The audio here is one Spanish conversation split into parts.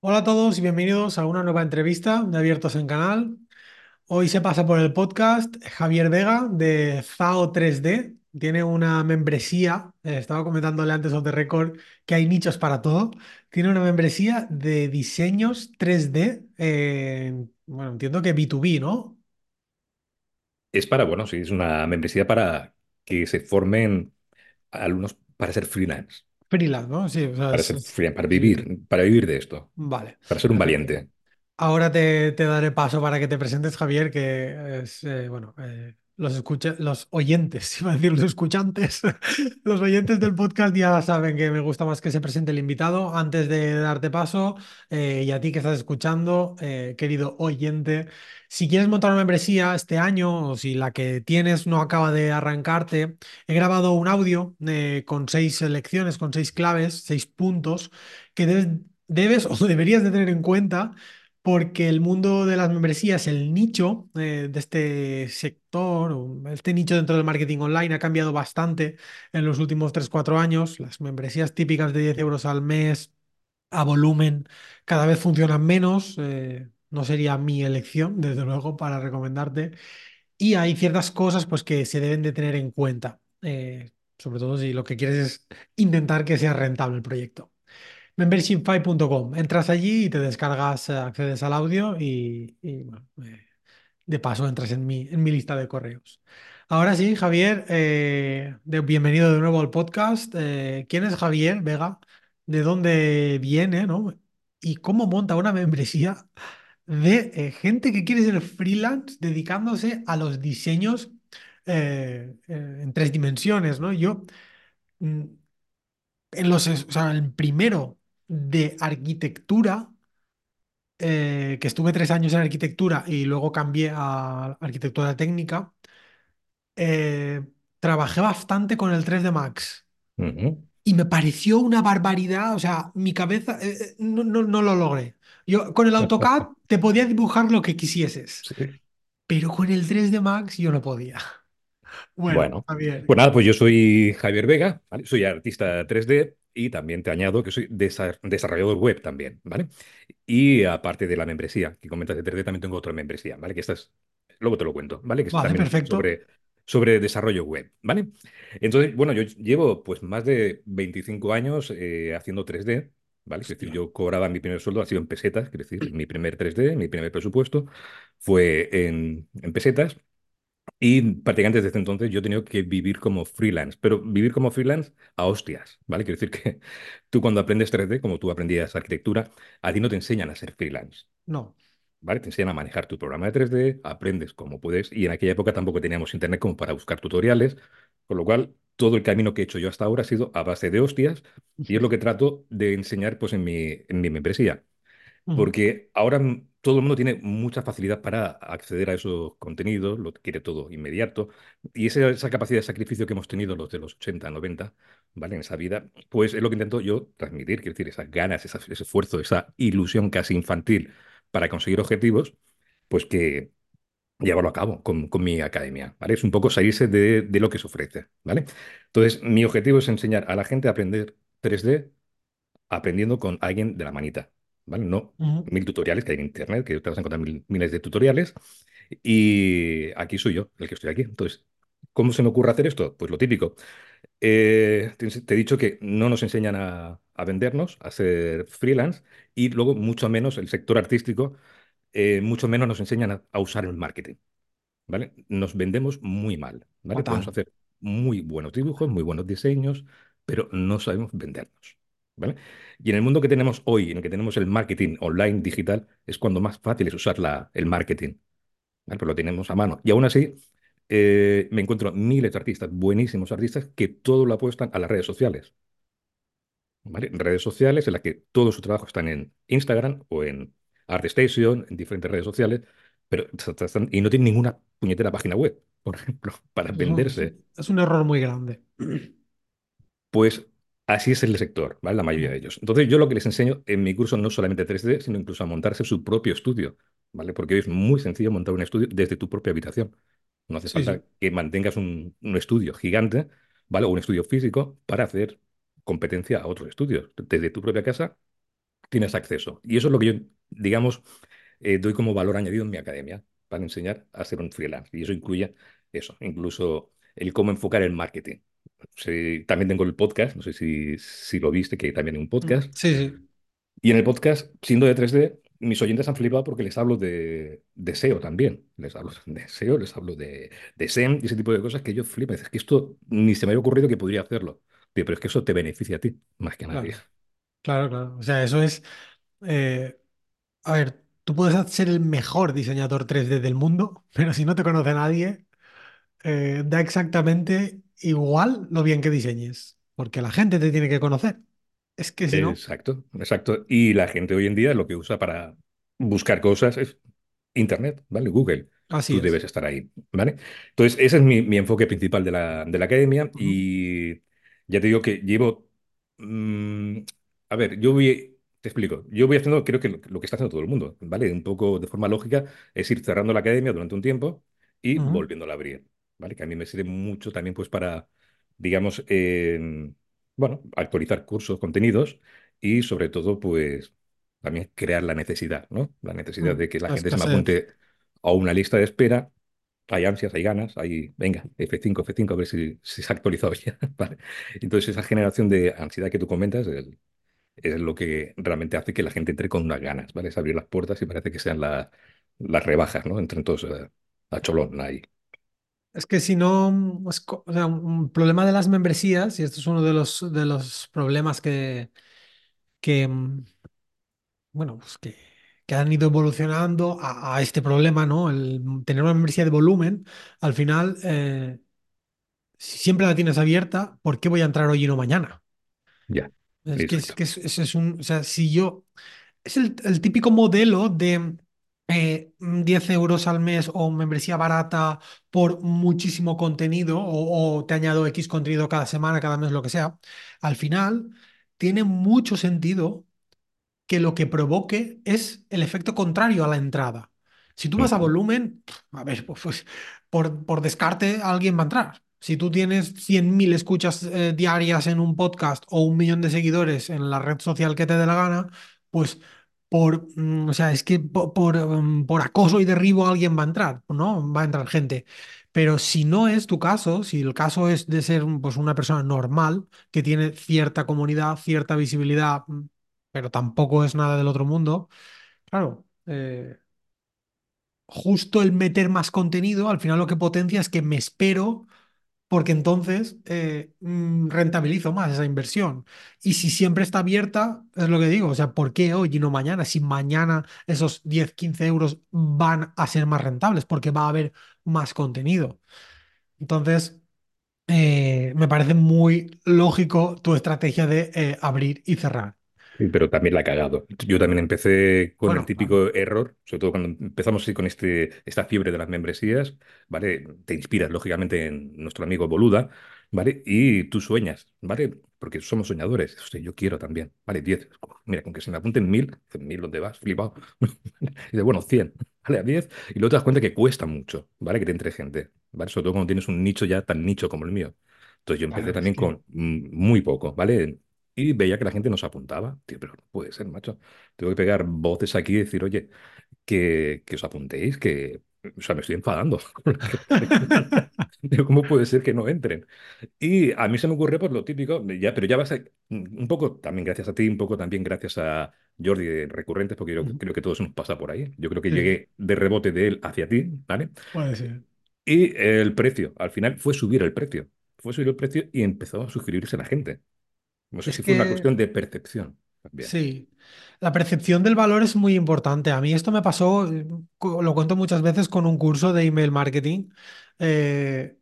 Hola a todos y bienvenidos a una nueva entrevista de Abiertos en Canal. Hoy se pasa por el podcast Javier Vega de ZAO 3D. Tiene una membresía, eh, estaba comentándole antes of the record que hay nichos para todo. Tiene una membresía de diseños 3D, eh, bueno, entiendo que B2B, ¿no? Es para, bueno, sí, es una membresía para que se formen alumnos para ser freelance, Freelance, ¿no? Sí, o sea, para ser freelance, para vivir, para vivir de esto, Vale, para ser un valiente. Ahora te, te daré paso para que te presentes, Javier, que es, eh, bueno, eh, los escucha, los oyentes, iba a decir los escuchantes, los oyentes del podcast ya saben que me gusta más que se presente el invitado. Antes de darte paso, eh, y a ti que estás escuchando, eh, querido oyente, si quieres montar una membresía este año o si la que tienes no acaba de arrancarte, he grabado un audio eh, con seis lecciones, con seis claves, seis puntos que debes debes o deberías de tener en cuenta porque el mundo de las membresías, el nicho eh, de este sector, este nicho dentro del marketing online ha cambiado bastante en los últimos tres cuatro años. Las membresías típicas de 10 euros al mes a volumen cada vez funcionan menos. eh, no sería mi elección, desde luego, para recomendarte. Y hay ciertas cosas pues, que se deben de tener en cuenta, eh, sobre todo si lo que quieres es intentar que sea rentable el proyecto. Membershipfy.com. Entras allí y te descargas, eh, accedes al audio y, eh, de paso entras en mi, en mi lista de correos. Ahora sí, Javier, eh, de- bienvenido de nuevo al podcast. ¿quién es Javier Vega? ¿De dónde viene, no? ¿Y cómo monta una membresía de gente que quiere ser freelance dedicándose a los diseños en tres dimensiones, ¿no? Yo mm, en los, o sea, el primero de arquitectura, eh, que estuve tres años en arquitectura y luego cambié a arquitectura técnica, eh, trabajé bastante con el 3D Max y me pareció una barbaridad, o sea, mi cabeza eh, eh, no, no, no lo logré. Yo con el AutoCAD te podía dibujar lo que quisieses, Sí. pero con el 3D Max yo no podía. Bueno, Bueno, Javier, pues nada, pues yo soy Javier Vega, ¿vale? Soy artista 3D y también te añado que soy desa- desarrollador web también, ¿vale? Y aparte de la membresía que comentas de 3D, también tengo otra membresía, ¿vale? Que esta es, luego te lo cuento, ¿vale? Que es vale, también perfecto. sobre, sobre desarrollo web, ¿vale? Entonces, bueno, yo llevo pues más de 25 años eh, haciendo 3D, ¿vale? Es decir, yo cobraba mi primer sueldo, ha sido en pesetas, es decir, mi primer 3D, mi primer presupuesto fue en, en pesetas. Y prácticamente desde entonces yo he tenido que vivir como freelance, pero vivir como freelance a hostias, ¿vale? Quiero decir que tú cuando aprendes 3D, como tú aprendías arquitectura, a ti no te enseñan a ser freelance, No. ¿vale? Te enseñan a manejar tu programa de 3D, aprendes como puedes, y en aquella época tampoco teníamos internet como para buscar tutoriales, con lo cual todo el camino que he hecho yo hasta ahora ha sido a base de hostias, y es lo que trato de enseñar pues en mi, en mi membresía. Porque ahora todo el mundo tiene mucha facilidad para acceder a esos contenidos, lo quiere todo inmediato, y esa, capacidad de sacrificio que hemos tenido los de los 80 90, ¿vale? En esa vida, pues es lo que intento yo transmitir, quiero decir, esas ganas, ese esfuerzo, esa ilusión casi infantil para conseguir objetivos, pues que llevarlo a cabo con, con mi academia, ¿vale? Es un poco salirse de, de lo que se ofrece, ¿vale? Entonces, mi objetivo es enseñar a la gente a aprender 3D aprendiendo con alguien de la manita, ¿vale? No mil tutoriales que hay en internet, que te vas a encontrar mil- miles de tutoriales. Y aquí soy yo, el que estoy aquí. Entonces, ¿cómo se me ocurre hacer esto? Pues lo típico. Eh, te, te he dicho que no nos enseñan a, a vendernos, a ser freelance, y luego mucho menos el sector artístico, eh, mucho menos nos enseñan a, a usar el marketing. ¿vale? Nos vendemos muy mal, ¿vale? Podemos hacer muy buenos dibujos, muy buenos diseños, pero no sabemos vendernos, ¿vale? Y en el mundo que tenemos hoy, en el que tenemos el marketing online digital, es cuando más fácil es usar la, el marketing, ¿vale? Pues lo tenemos a mano. Y aún así, eh, me encuentro miles de artistas, buenísimos artistas, que todo lo apuestan a las redes sociales, ¿vale? Redes sociales en las que todo su trabajo están en Instagram o en ArtStation, en diferentes redes sociales, pero están- y no tienen ninguna puñetera página web, por ejemplo, para venderse. es un error muy grande. Pues así es el sector, ¿vale? La mayoría de ellos. Entonces, yo lo que les enseño en mi curso no solamente 3D, sino incluso a montarse su propio estudio, ¿vale? Porque hoy es muy sencillo montar un estudio desde tu propia habitación. No hace Sí, falta sí. que mantengas un, un estudio gigante, ¿vale? O un estudio físico para hacer competencia a otros estudios. Desde tu propia casa tienes acceso. Y eso es lo que yo, digamos, eh, doy como valor añadido en mi academia para enseñar a ser un freelance. Y eso incluye eso, incluso el cómo enfocar el marketing. Sí, también tengo el podcast, no sé si, si lo viste, que también hay un Mm, podcast. Sí, sí, Y en el podcast, siendo de 3D, mis oyentes han flipado porque les hablo de, de SEO también. Les hablo de SEO, les hablo de, de SEM y ese tipo de cosas que ellos flipan. Es que esto ni se me había ocurrido que podría hacerlo. Pero es que eso te beneficia a ti, más que a nadie. claro, claro, claro. O sea, eso es, eh, a ver, tú puedes ser el mejor diseñador 3D del mundo, pero si no te conoce nadie, eh, da exactamente igual lo bien que diseñes, porque la gente te tiene que conocer. Es que si no, Exacto, exacto. Y la gente hoy en día lo que usa para buscar cosas es Internet, ¿vale? Google. así Tú es. debes estar ahí, ¿vale? Entonces, ese es mi, mi enfoque principal de la, de la academia y ya te digo que llevo... mm, a ver, yo voy... Te explico. Yo voy haciendo, creo que lo, lo que está haciendo todo el mundo, ¿vale? Un poco de forma lógica es ir cerrando la academia durante un tiempo y volviéndola a abrir, ¿vale? Que a mí me sirve mucho también pues para, digamos, em, bueno, actualizar cursos, contenidos y sobre todo, pues también crear la necesidad, ¿no? La necesidad mm, de que la gente se me apunte a una lista de espera. Hay ansias, hay ganas, hay, venga, F5, F5, a ver si, si se ha actualizado ya, ¿vale? Entonces, esa generación de ansiedad que tú comentas es, es lo que realmente hace que la gente entre con unas ganas, ¿vale? Es abrir las puertas y parece que sean la- las rebajas, ¿no? Entren todos eh, a cholón ahí. Es que si no, es co- o sea, un problema de las membresías, y esto es uno de los, de los problemas que, que, mm, bueno, pues que, que han ido evolucionando a, a este problema, ¿no? El tener una membresía de volumen, al final, eh, si siempre la tienes abierta, ¿por qué voy a entrar hoy y no mañana? Ya, Es que es, exacto. que es, es- es un, o sea, si yo, es el, el típico modelo de eh, 10 euros al mes o membresía barata por muchísimo contenido o, o te añado X contenido cada semana, cada mes, lo que sea. Al final, tiene mucho sentido que lo que provoque es el efecto contrario a la entrada. Si tú vas a volumen, a ver, pues, pues, por, por descarte alguien va a entrar. Si tú tienes 100.000 escuchas eh, diarias en un podcast o un millón de seguidores en la red social que te dé la gana, pues por, mm, o sea, es que po- por, mm, por acoso y derribo alguien va a entrar, ¿no? Va a entrar gente. Pero si no es tu caso, si el caso es de ser pues, una persona normal, que tiene cierta comunidad, cierta visibilidad, mm, pero tampoco es nada del otro mundo. Claro, eh, justo el meter más contenido, al final lo que potencia es que me espero, porque entonces eh, mm, rentabilizo más esa inversión. Y si siempre está abierta, es lo que digo, o sea, ¿por qué hoy y no mañana? Si mañana esos 10 15 euros van a ser más rentables, porque va a haber más contenido. Entonces, eh, me parece muy lógico tu estrategia de eh, abrir y cerrar. Pero también la ha cagado. Yo también empecé con el Bueno, claro. típico error, sobre todo cuando empezamos con este, esta fiebre de las membresías, ¿vale? Te inspiras, lógicamente, en nuestro amigo Boluda, ¿vale? Y tú sueñas, ¿vale? Porque somos soñadores. Hostia, yo quiero también, ¿vale? diez Mira, con que se me apunten mil, mil, ¿dónde vas? Flipado. Y de, bueno, 100, ¿vale? A 10. Y luego te das cuenta que cuesta mucho, ¿vale? Que te entre gente, ¿vale? Sobre todo cuando tienes un nicho ya tan nicho como el mío. Entonces yo empecé Claro, también con mm, muy poco, ¿vale? Y veía que la gente nos apuntaba. Tío, pero no puede ser, macho. Tengo que pegar voces aquí y decir, oye, que, que os apuntéis, que, o sea, me estoy enfadando ¿Cómo puede ser que no entren? Y a mí se me ocurre por lo típico, ya, pero ya vas a, un poco también gracias a ti, un poco también gracias a Jordi de Recurrentes, porque yo creo que todo eso nos pasa por ahí. Yo creo que Sí, llegué de rebote de él hacia ti, ¿vale? puede ser. Y el precio, al final fue subir el precio. Fue subir el precio y empezó a suscribirse la gente. No sé Es si fue una cuestión de percepción también. sí, la percepción del valor es muy importante. A mí esto me pasó, eh, lo cuento muchas veces con un curso de email marketing. Eh,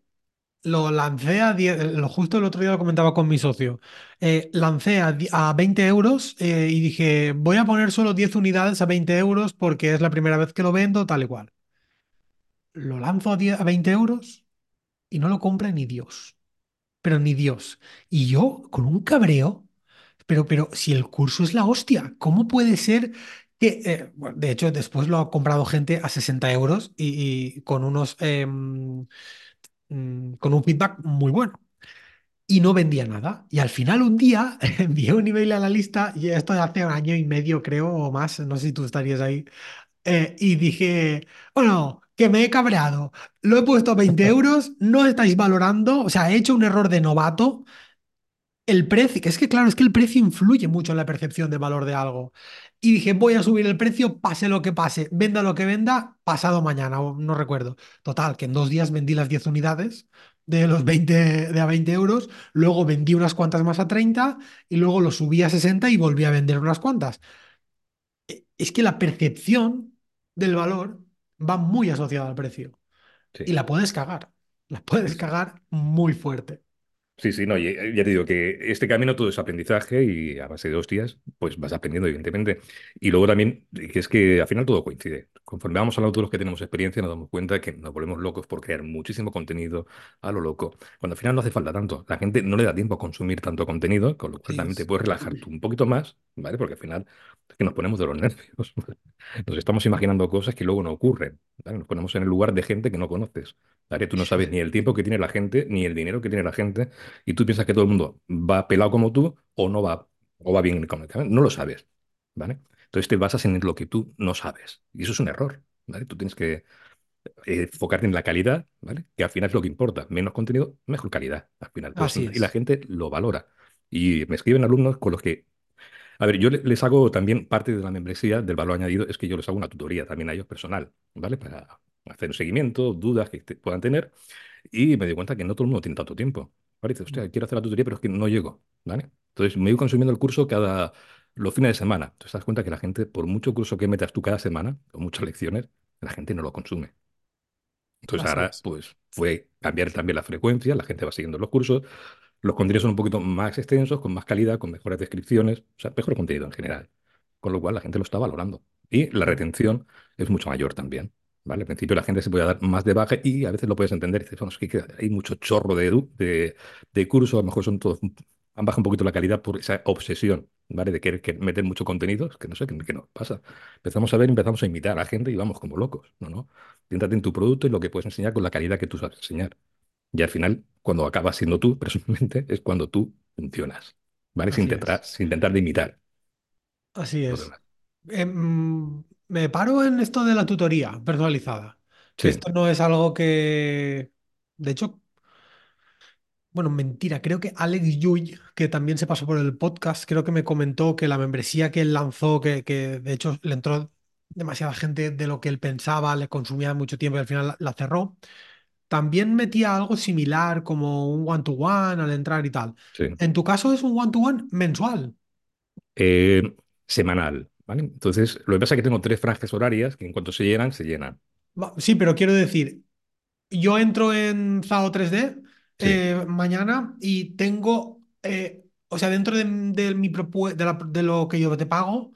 lo lancé a 10, eh, lo justo el otro día lo comentaba con mi socio. Eh, lancé a, a 20 euros eh, y dije, voy a poner solo 10 unidades a 20 euros porque es la primera vez que lo vendo, tal y cual. Lo lanzo a 10 a 20 euros y no lo compra ni Dios. Pero ni Dios. Y yo, con un cabreo, pero, pero si el curso es la hostia, ¿cómo puede ser que, eh, de hecho, después lo ha comprado gente a 60 euros y, con unos, em, mm, con un feedback muy bueno. y no vendía nada. Y al final un día envié un email a la lista, y esto hace un año y medio creo o más, no sé si tú estarías ahí, eh, y dije, bueno, que me he cabreado, lo he puesto a 20 euros, no estáis valorando, o sea, he hecho un error de novato. El precio, que es que claro, es que el precio influye mucho en la percepción de valor de algo. Y dije, voy a subir el precio, pase lo que pase, venda lo que venda, pasado mañana, o no recuerdo. Total, que en dos días vendí las 10 unidades de los 20 de a 20 euros, luego vendí unas cuantas más a 30 y luego lo subí a 60 y volví a vender unas cuantas. E- Es que la percepción del valor va muy asociada al precio y la puedes cagar, la puedes cagar muy fuerte. Sí, sí, no, eh, ya te digo que este camino todo es aprendizaje y a base de hostias, pues vas aprendiendo, evidentemente. Y luego también, que es que al final todo coincide. Conforme vamos hablando todos los que tenemos experiencia, nos damos cuenta que nos volvemos locos por crear muchísimo contenido a lo loco. Cuando al final no hace falta tanto. La gente no le da tiempo a consumir tanto contenido, con lo cual Sí, también te es- puedes relajar tú un poquito más, ¿vale? Porque al final es que nos ponemos de los nervios. Nos estamos imaginando cosas que luego no ocurren, ¿vale? Nos ponemos en el lugar de gente que no conoces, ¿vale? Tú no sabes ni el tiempo que tiene la gente, ni el dinero que tiene la gente y tú piensas que todo el mundo va pelado como tú o no va, o va bien económicamente. No lo sabes, ¿vale? Entonces te basas en lo que tú no sabes. Y eso es un error, ¿vale? Tú tienes que eh, enfocarte en la calidad, ¿vale? Que al final es lo que importa. Menos contenido, mejor calidad, al final. Pues, así y la gente lo valora. Y me escriben alumnos con los que... A ver, yo le- les hago también parte de la membresía del valor añadido, es que yo les hago una tutoría también a ellos personal, ¿vale? Para hacer un seguimiento, dudas que te- puedan tener. Y me di cuenta que no todo el mundo tiene tanto tiempo. Parece, hostia, quiero hacer la tutoría, pero es que no llego, ¿vale? Entonces me voy consumiendo el curso cada los fines de semana. Entonces te das cuenta que la gente, por mucho curso que metas tú cada semana, o muchas lecciones, la gente no lo consume. Entonces Así ahora, es. pues, fue cambiar también la frecuencia, la gente va siguiendo los cursos, los contenidos son un poquito más extensos, con más calidad, con mejores descripciones, o sea, mejor contenido en general. Con lo cual la gente lo está valorando. Y la retención es mucho mayor también. ¿Vale? Al principio la gente se puede dar más de baja y a veces lo puedes entender. Dices, bueno, que hay mucho chorro de, de, de curso, a lo mejor son todos, han bajado un poquito la calidad por esa obsesión, ¿vale? De querer que meter mucho contenido, que no sé qué, nos pasa. Empezamos a ver, empezamos a imitar a la gente y vamos como locos. No, no. En tu producto y lo que puedes enseñar con la calidad que tú sabes enseñar. Y al final, cuando acabas siendo tú, personalmente, es cuando tú funcionas, ¿vale? Sin es. sin intentar de imitar Así es. Em, me paro en esto de la tutoría personalizada, Sí, esto no es algo que, de hecho, bueno, mentira, creo que Alex Yuy, que también se pasó por el podcast, creo que me comentó que la membresía que él lanzó, que, que de hecho le entró demasiada gente de lo que él pensaba, le consumía mucho tiempo y al final la, la cerró, también metía algo similar como un one-to-one al entrar y tal. sí. En tu caso es un one-to-one mensual. Eh, semanal, ¿vale? Entonces, lo que pasa es que tengo tres franjas horarias que en cuanto se llenan, se llenan. Sí, pero quiero decir, Yo entro en ZAO 3D Sí. eh, mañana y tengo, eh, o sea, dentro de, de mi de, la- de lo que yo te pago,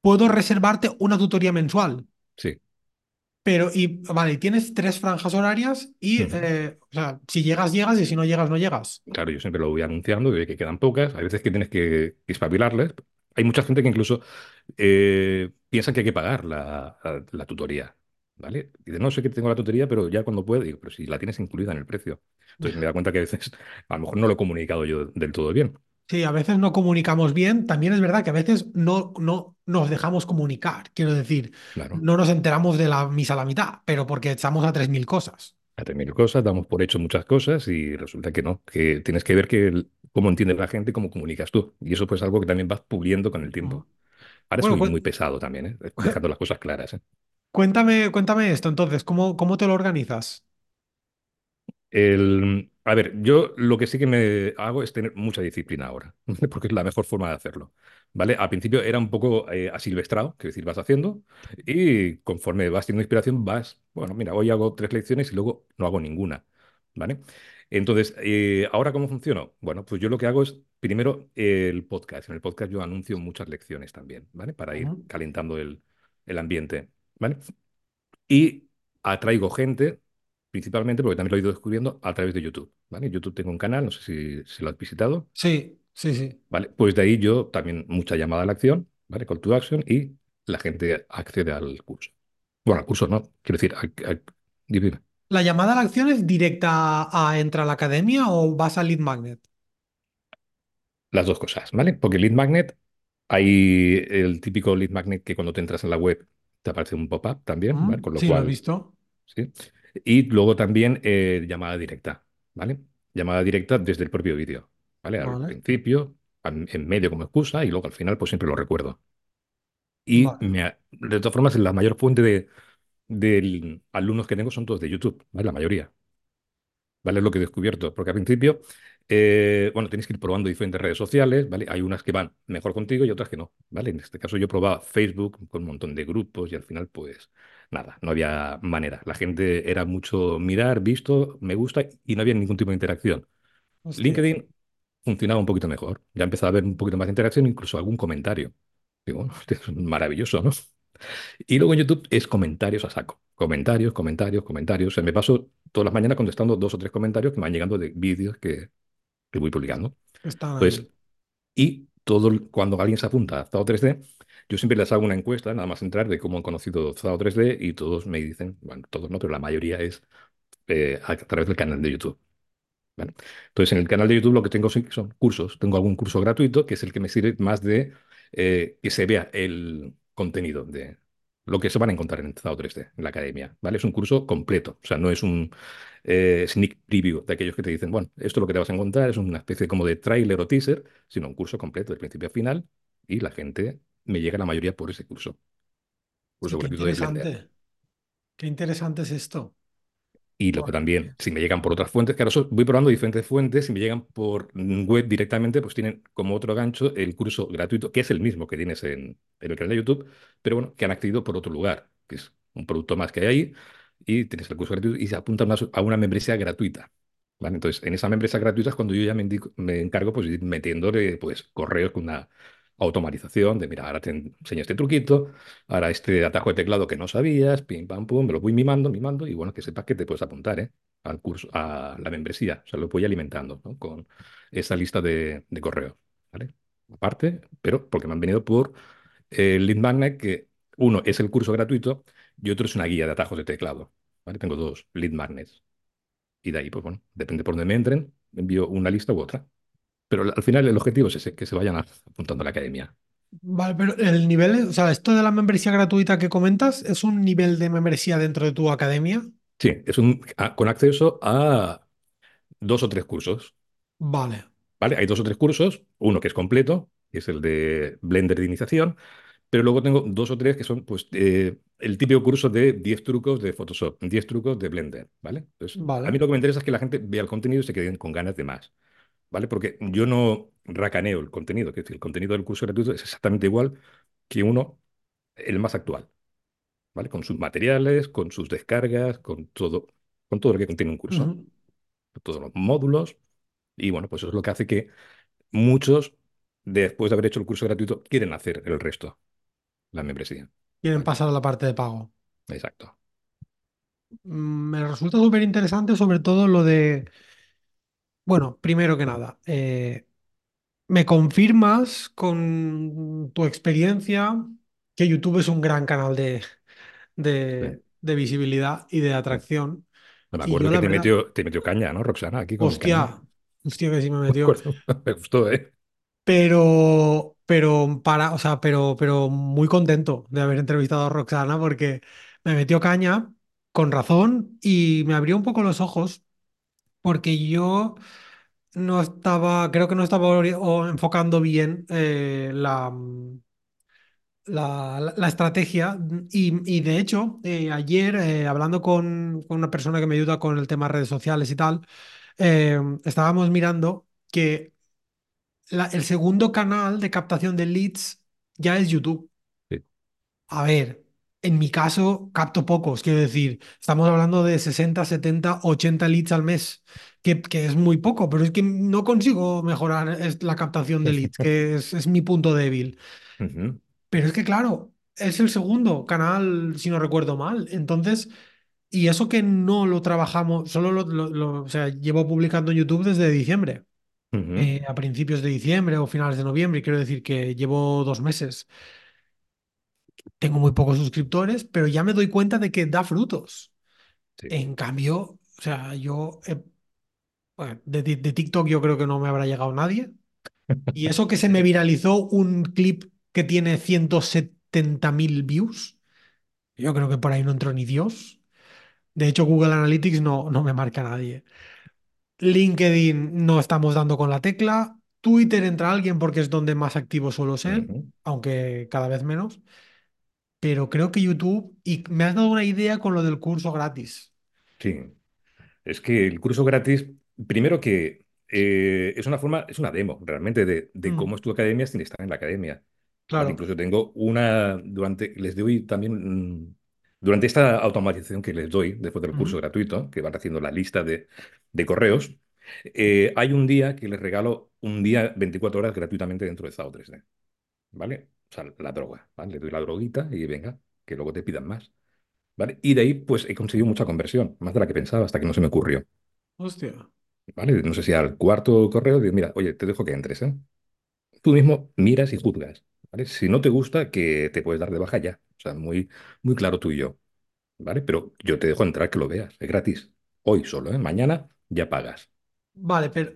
puedo reservarte una tutoría mensual. Sí. Pero, y vale, y tienes tres franjas horarias y, eh, o sea, si llegas, llegas y si no llegas, no llegas. Claro, yo siempre lo voy anunciando, de que quedan pocas. Hay veces que tienes que, espabilarles. Hay mucha gente que incluso eh, piensa que hay que pagar la, la- la tutoría, ¿vale? Dice, no sé que tengo la tutoría, pero ya cuando puedo, digo, pero si la tienes incluida en el precio. Entonces me da cuenta que a veces a lo mejor no lo he comunicado yo del todo bien. Sí, a veces no comunicamos bien. También es verdad que a veces no, no nos dejamos comunicar. Quiero decir, Claro, no nos enteramos de la misa a la mitad, pero porque estamos a 3.000 cosas. hace mil cosas, damos por hecho muchas cosas y resulta que no, que tienes que ver que el- cómo entiende la gente, cómo comunicas tú. Y eso pues es algo que también vas puliendo con el tiempo. Ahora Bueno, soy muy cu- pesado también, ¿eh? Dejando las cosas claras, ¿eh? Cuéntame, cuéntame esto entonces, ¿cómo, cómo te lo organizas? El, a ver, yo lo que sí que me hago es tener mucha disciplina ahora, porque es la mejor forma de hacerlo. ¿Vale? Al principio era un poco eh, asilvestrado, que decir, vas haciendo, y conforme vas teniendo inspiración, vas, bueno, mira, hoy hago tres lecciones y luego no hago ninguna. ¿Vale? Entonces, eh, ¿ahora cómo funciona? Bueno, pues yo lo que hago es, primero, el podcast. En el podcast yo anuncio muchas lecciones también, ¿vale? Para ir calentando el, el ambiente, ¿vale? Y atraigo gente, principalmente porque también lo he ido descubriendo a través de YouTube, ¿vale? YouTube tengo un canal, no sé si, si lo has visitado, Sí, sí, sí. ¿vale? Pues de ahí yo también mucha llamada a la acción, ¿vale? Call to action y la gente accede al curso. Bueno, al curso no, quiero decir, al- al- dime. ¿La llamada a la acción es directa a, a entra a la academia o vas al lead magnet? Las dos cosas, ¿vale? Porque lead magnet, hay el típico lead magnet que cuando te entras en la web te aparece un pop-up también, ¿vale? Mm, Con lo Sí, lo he visto. sí. Y luego también eh, llamada directa, ¿vale? Llamada directa desde el propio vídeo, ¿vale? Al Vale, principio, en medio como excusa y luego al final, pues siempre lo recuerdo. Y vale. me de todas formas, la mayor fuente de, de alumnos que tengo son todos de YouTube, ¿vale? La mayoría. ¿vale? Es lo que he descubierto, porque al principio, eh, bueno, tienes que ir probando diferentes redes sociales, ¿vale? Hay unas que van mejor contigo y otras que no, ¿vale? En este caso yo probaba Facebook con un montón de grupos y al final, pues nada, no había manera. La gente era mucho mirar, visto, me gusta y no había ningún tipo de interacción. Hostia, LinkedIn funcionaba un poquito mejor, ya empezaba a haber un poquito más de interacción, incluso algún comentario. Digo, bueno, es maravilloso, ¿no? Y luego en YouTube es comentarios a saco. Comentarios, comentarios, comentarios. O sea, me paso todas las mañanas contestando dos o tres comentarios que me van llegando de vídeos que, que voy publicando. están Entonces, y todo, cuando alguien se apunta a Zao 3D, yo siempre les hago una encuesta, nada más entrar, de cómo han conocido Zao 3D y todos me dicen, bueno, todos no, pero la mayoría es eh, a través del canal de YouTube. ¿vale? Entonces, en el canal de YouTube lo que tengo sí son cursos. Tengo algún curso gratuito que es el que me sirve más de eh, que se vea el contenido de lo que se van a encontrar en Zao 3D, en la academia, ¿vale? Es un curso completo, o sea, no es un eh, sneak preview de aquellos que te dicen, bueno, esto es lo que te vas a encontrar, es una especie como de tráiler o teaser, sino un curso completo de principio a final y la gente me llega la mayoría por ese curso, qué interesante. Qué interesante es esto. Y luego Buah, también, si me llegan por otras fuentes, claro, eso voy probando diferentes fuentes, si me llegan por web directamente, pues tienen como otro gancho el curso gratuito, que es el mismo que tienes en, en el canal de YouTube, pero bueno, que han accedido por otro lugar, que es un producto más que hay ahí, y tienes el curso gratuito y se apuntan más a una membresía gratuita. ¿Vale? Entonces, en esa membresía gratuita es cuando yo ya me, indico- me encargo pues, de ir metiéndole pues, correos con una automatización de, mira, ahora te enseño este truquito, Ahora, este atajo de teclado que no sabías, pim, pam, pum, me lo voy mimando, mimando, y bueno, que sepas que te puedes apuntar, ¿eh? al curso, a la membresía. O sea, lo voy alimentando. Con esa lista de, de correo, ¿vale? Aparte, pero porque me han venido por el lead magnet, que uno es el curso gratuito y otro es una guía de atajos de teclado, ¿vale? Tengo dos lead magnets. Y de ahí, pues bueno, depende por dónde me entren, envío una lista u otra. Pero al final el objetivo es ese, que se vayan apuntando a la academia. Vale, pero el nivel, o sea, esto de la membresía gratuita que comentas, ¿es un nivel de membresía dentro de tu academia? Sí, es un, a- con acceso a dos o tres cursos. Vale, ¿Vale? Hay dos o tres cursos, uno que es completo, que es el de Blender de iniciación, pero luego tengo dos o tres que son pues, eh, el típico curso de 10 trucos de Photoshop, 10 trucos de Blender, ¿vale? Entonces, a mí vale. lo que me interesa es que la gente vea el contenido y se queden con ganas de más, ¿vale? Porque yo no racaneo el contenido, que es decir, el contenido del curso gratuito es exactamente igual que uno, el más actual, ¿vale? Con sus materiales, con sus descargas, con todo, con todo lo que contiene un curso, todos los módulos, y bueno, pues eso es lo que hace que muchos, después de haber hecho el curso gratuito, quieren hacer el resto, la membresía. Quieren ¿Vale? pasar a la parte de pago. Exacto. Mm, Me resulta súper interesante sobre todo lo de, bueno, primero que nada, eh, ¿me confirmas con tu experiencia que YouTube es un gran canal de, de, de visibilidad y de atracción? No me Y acuerdo yo que la te verdad, metió, te metió caña, ¿no, Roxana? Aquí con el hostia, hostia que sí me Me metió. acuerdo. Me gustó, ¿eh? Pero, pero para, o sea, pero, pero muy contento de haber entrevistado a Roxana porque me metió caña con razón y me abrió un poco los ojos porque yo no estaba, creo que no estaba ori- o enfocando bien eh, la, la, la- estrategia y, y de hecho eh, ayer eh, hablando con, con una persona que me ayuda con el tema redes sociales y tal, eh, estábamos mirando que la- el segundo canal de captación de leads ya es YouTube. Sí. A ver, en mi caso capto pocos, quiero decir, estamos hablando de 60, 70, 80 leads al mes, que, que es muy poco, pero es que no consigo mejorar la captación de leads, que es, es mi punto débil. Ujú, Pero es que, claro, es el segundo canal, si no recuerdo mal. Entonces, y eso que no lo trabajamos, solo lo, lo- lo- o sea, llevo publicando en YouTube desde diciembre ujú, eh, a principios de diciembre o finales de noviembre, quiero decir que llevo dos meses. Tengo muy pocos suscriptores, pero ya me doy cuenta de que da frutos. Sí. En cambio, o sea, yo, eh, bueno, de, de- TikTok yo creo que no me habrá llegado nadie. Y eso que se me viralizó un clip que tiene 170.000 views, yo creo que por ahí no entró ni Dios. De hecho, Google Analytics no, no me marca a nadie. LinkedIn no estamos dando con la tecla. Twitter entra alguien porque es donde más activo suelo ser, aunque cada vez menos. Pero creo que YouTube, y me has dado una idea con lo del curso gratis. Sí. Es que el curso gratis, primero que eh, es una forma, es una demo realmente de, de cómo Mm, es tu academia sin estar en la academia. Claro. Incluso tengo una, durante, les doy también, mm, durante esta automatización que les doy después del curso gratuito, que van haciendo la lista de, de correos, eh, hay un día que les regalo un día 24 horas gratuitamente dentro de Zao 3D. ¿Vale? O sea, la droga, ¿vale? Le doy la droguita y venga, que luego te pidan más. ¿Vale? Y de ahí, pues he conseguido mucha conversión, más de la que pensaba, hasta que no se me ocurrió. Hostia. ¿Vale? No sé si al cuarto correo, digo, mira, oye, te dejo que entres, ¿eh? Tú mismo miras y juzgas, ¿vale? Si no te gusta, que te puedes dar de baja ya. O sea, muy, muy claro tú y yo, ¿vale? Pero yo te dejo entrar que lo veas, es gratis. Hoy solo, ¿eh? Mañana ya pagas. Vale, pero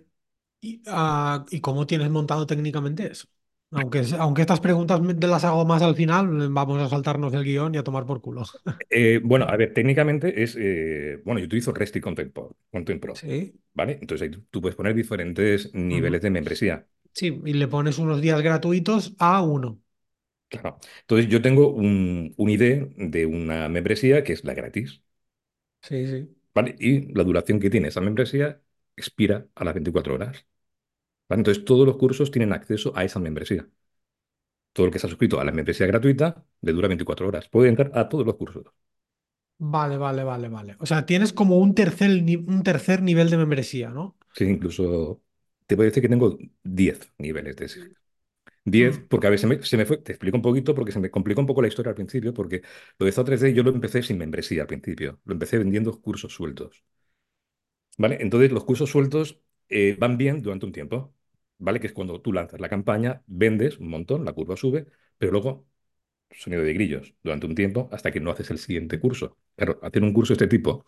¿y, ah, ¿y cómo tienes montado técnicamente eso? Aunque, aunque estas preguntas me- las hago más al final, vamos a saltarnos el guion y a tomar por culo. Eh, bueno, a ver, técnicamente es, eh, bueno, yo utilizo REST y Content Pro, Content Pro, Sí. ¿vale? Entonces ahí tú puedes poner diferentes niveles de membresía. Sí, y le pones unos días gratuitos a uno. Claro. Entonces yo tengo un, un ID de una membresía que es la gratis, Sí, sí. ¿vale? Y la duración que tiene esa membresía expira a las 24 horas, ¿vale? Entonces todos los cursos tienen acceso a esa membresía. Todo el que se ha suscrito a la membresía gratuita le dura 24 horas. Puede entrar a todos los cursos. Vale, vale, vale, vale. O sea, tienes como un tercer, un tercer nivel de membresía, ¿no? Sí, incluso te puedo decir que tengo 10 niveles de ese. 10, Mm. porque a me, se me fue, te explico un poquito porque se me complicó un poco la historia al principio, porque lo de ZO3D yo lo empecé sin membresía al principio, lo empecé vendiendo cursos sueltos. ¿Vale? Entonces, los cursos sueltos eh, van bien durante un tiempo, ¿vale? Que es cuando tú lanzas la campaña, vendes un montón, la curva sube, pero luego sonido de grillos durante un tiempo hasta que no haces el siguiente curso. Claro, hacer un curso de este tipo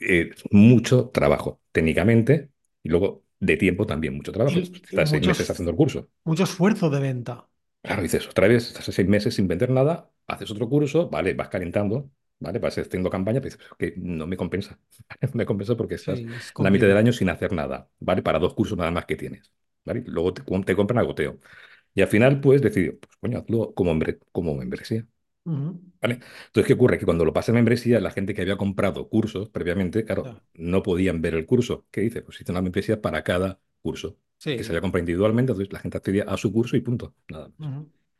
eh, es mucho trabajo, técnicamente, y luego de tiempo también mucho trabajo. Estás seis meses haciendo el curso. mucho esfuerzo de venta. Claro, dices, otra vez, estás seis meses sin vender nada, haces otro curso, vale, vas calentando, ¿vale? Vas haciendo campaña, pero dices, "Pero es que no me compensa. No me compensa porque estás Sí, es la mitad del año sin hacer nada, ¿vale? Para dos cursos nada más que tienes, ¿vale? Luego te, te compran a goteo. Y al final, pues, decidir, pues, coño, hazlo como, membre- como membresía. ¿vale? Entonces, ¿qué ocurre? Que cuando lo pasa en membresía, la gente que había comprado cursos previamente, claro, no podían ver el curso. ¿Qué dice? Pues hice una membresía para cada curso, que se había comprado individualmente, entonces la gente accedía a su curso y punto, nada más.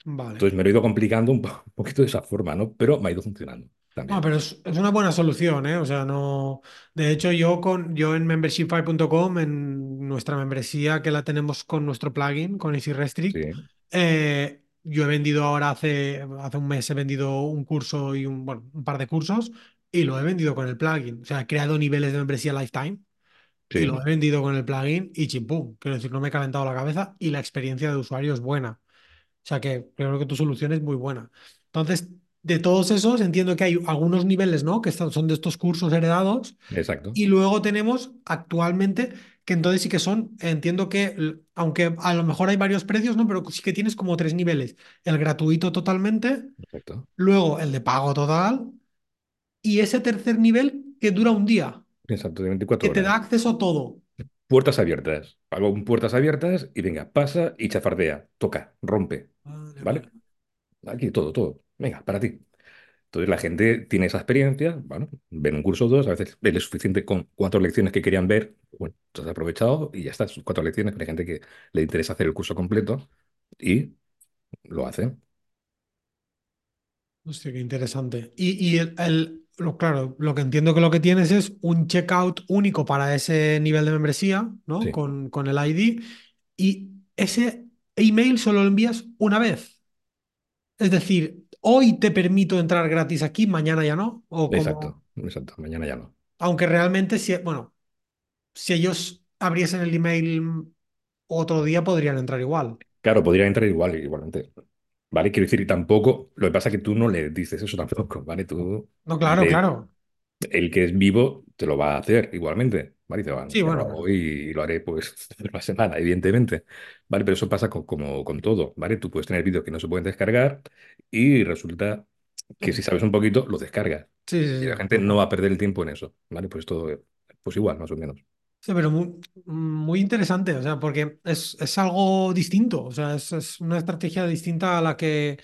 Vale. Entonces me lo he ido complicando un, po- un poquito de esa forma, ¿no? Pero me ha ido funcionando No, también. pero es, es una buena solución, ¿eh? O sea, no. De hecho, yo con yo en membershipfy.com, en nuestra membresía que la tenemos con nuestro plugin, con Easy Restrict, Sí, eh, yo he vendido ahora hace, hace un mes he vendido un curso y un, bueno, un par de cursos y lo he vendido con el plugin. O sea, he creado niveles de membresía lifetime y lo he vendido con el plugin y chimpum. Quiero decir, no me he calentado la cabeza y la experiencia de usuario es buena. O sea que creo que tu solución es muy buena. Entonces, de todos esos, entiendo que hay algunos niveles, ¿no? Que son de estos cursos heredados. exacto, Y luego tenemos actualmente, que entonces sí que son, entiendo que, aunque a lo mejor hay varios precios, ¿no? Pero sí que tienes como tres niveles. El gratuito totalmente, exacto. luego el de pago total y ese tercer nivel que dura un día, Exacto, de que 24 te da acceso a todo. Puertas abiertas. Hago un puertas abiertas y venga, pasa y chafardea, toca, rompe, ¿vale? vale. Aquí todo, todo. Venga, para ti. Entonces la gente tiene esa experiencia, bueno, ven un curso o dos, a veces es suficiente con cuatro lecciones que querían ver, bueno, has aprovechado y ya está, sus cuatro lecciones, pero hay gente que le interesa hacer el curso completo y lo hace. Hostia, qué interesante. Y, y el, el- lo, claro, lo que entiendo que lo que tienes es un checkout único para ese nivel de membresía, ¿no? Sí, Con, con el ID. Y ese email solo lo envías una vez. Es decir, hoy te permito entrar gratis aquí, mañana ya no. O como, exacto, exacto. Mañana ya no. aunque realmente, si, bueno, si ellos abriesen el email otro día, podrían entrar igual. Claro, podría entrar igual, igualmente. ¿Vale? Quiero decir, y tampoco, lo que pasa es que tú no le dices eso tampoco, ¿vale? Tú No, claro, le, claro. El que es vivo te lo va a hacer igualmente, ¿vale? Y bueno, Sí, lo bueno, hoy y lo haré pues la semana, evidentemente, ¿vale? Pero eso pasa con, como con todo, ¿vale? Tú puedes tener vídeos que no se pueden descargar y resulta que si sabes un poquito, lo descargas. Sí, sí, Y la sí, gente no va a perder el tiempo en eso, ¿vale? Pues todo, pues igual, más o menos. Sí, pero muy, muy interesante, o sea, porque es, es algo distinto, o sea, es, es una estrategia distinta a la que,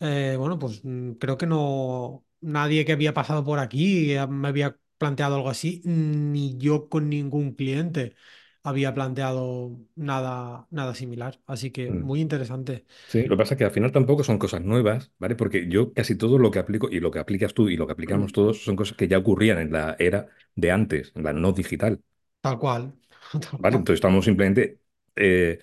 eh, bueno, pues mm, creo que no, nadie que había pasado por aquí eh, me había planteado algo así, ni yo con ningún cliente había planteado nada, nada similar, así que Mm. muy interesante. Sí, lo que pasa es que al final tampoco son cosas nuevas, ¿vale? Porque yo casi todo lo que aplico y lo que aplicas tú y lo que aplicamos todos son cosas que ya ocurrían en la era de antes, en la no digital, Tal cual, tal ¿vale? cual. Entonces estamos simplemente eh,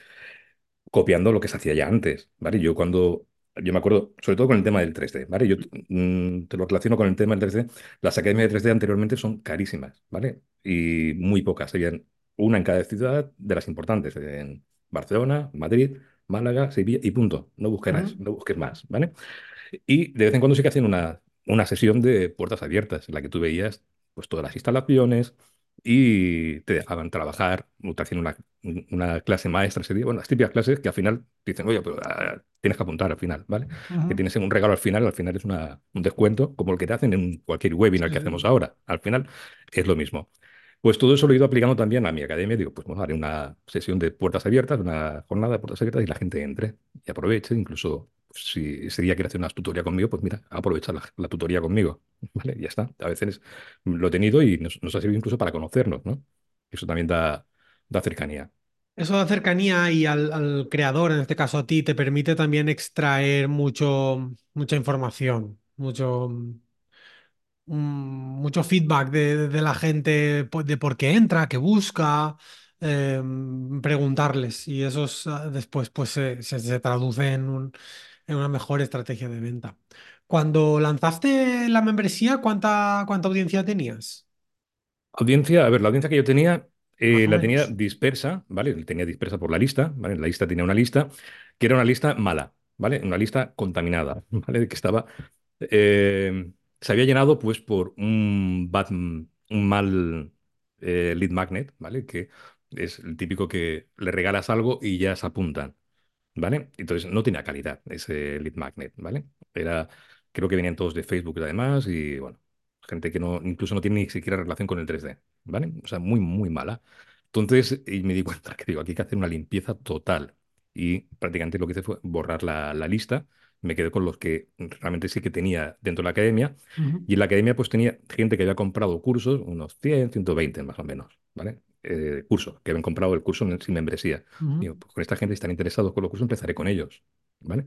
copiando lo que se hacía ya antes, ¿vale? Yo cuando, yo me acuerdo, sobre todo con el tema del 3D, ¿vale? Yo mm, te lo relaciono con el tema del 3D. Las academias de 3D anteriormente son carísimas, ¿vale? Y muy pocas, habían una en cada ciudad de las importantes, en Barcelona, Madrid, Málaga, Sevilla y punto. No Ujú. no busques más, ¿vale? Y de vez en cuando sí que hacían una, una sesión de puertas abiertas, en la que tú veías pues, todas las instalaciones y te dejaban trabajar, o te hacían una, una clase maestra ese día. Bueno, las típicas clases que al final te dicen, oye, pero ah, tienes que apuntar al final, ¿vale? Que tienes un regalo al final, al final es una, un descuento, como el que te hacen en cualquier Sí, webinar que hacemos ahora. Al final es lo mismo. Pues todo eso lo he ido aplicando también a mi academia. Digo, pues bueno, haré una sesión de puertas abiertas, una jornada de puertas abiertas y la gente entre y aproveche. Incluso si ese día quiere hacer una tutoría conmigo, pues mira, aprovecha la, tutoría conmigo. ¿Vale? Ya está. A veces lo he tenido y nos, nos ha servido incluso para conocernos, ¿no? Eso también da, da cercanía. Eso de cercanía y al, al creador, en este caso a ti, te permite también extraer mucho, mucha información, mucho, mm, mucho feedback de, de la gente, po- de por qué entra, qué busca, eh, preguntarles. Y eso es, ah, después pues, se, se- se traduce en un- en una mejor estrategia de venta. Cuando lanzaste la membresía, ¿cuánta, cuánta audiencia tenías? Audiencia, a ver, la audiencia que yo tenía, eh, la tenía dispersa, ¿vale? Tenía dispersa por la lista, ¿vale? La lista tenía una lista que era una lista mala, ¿vale? Una lista contaminada, ¿vale? Que estaba, eh, se había llenado pues por un bad, un mal eh, lead magnet, ¿vale? Que es el típico que le regalas algo y ya se apuntan. ¿Vale? Entonces no tenía calidad ese lead magnet, ¿vale? Era, creo que venían todos de Facebook además y bueno, gente que no, incluso no tiene ni siquiera relación con el 3D, ¿vale? O sea, muy, muy mala. Entonces, y me di cuenta que digo, aquí hay que hacer una limpieza total. Y prácticamente lo que hice fue borrar la, la lista. Me quedé con los que realmente sí que tenía dentro de la academia. Y en la academia pues tenía gente que había comprado cursos, unos 100, 120 más o menos, ¿vale? Eh, cursos, que habían comprado el curso sin membresía. ujú, Digo, pues con esta gente están interesados con los cursos, empezaré con ellos, ¿vale?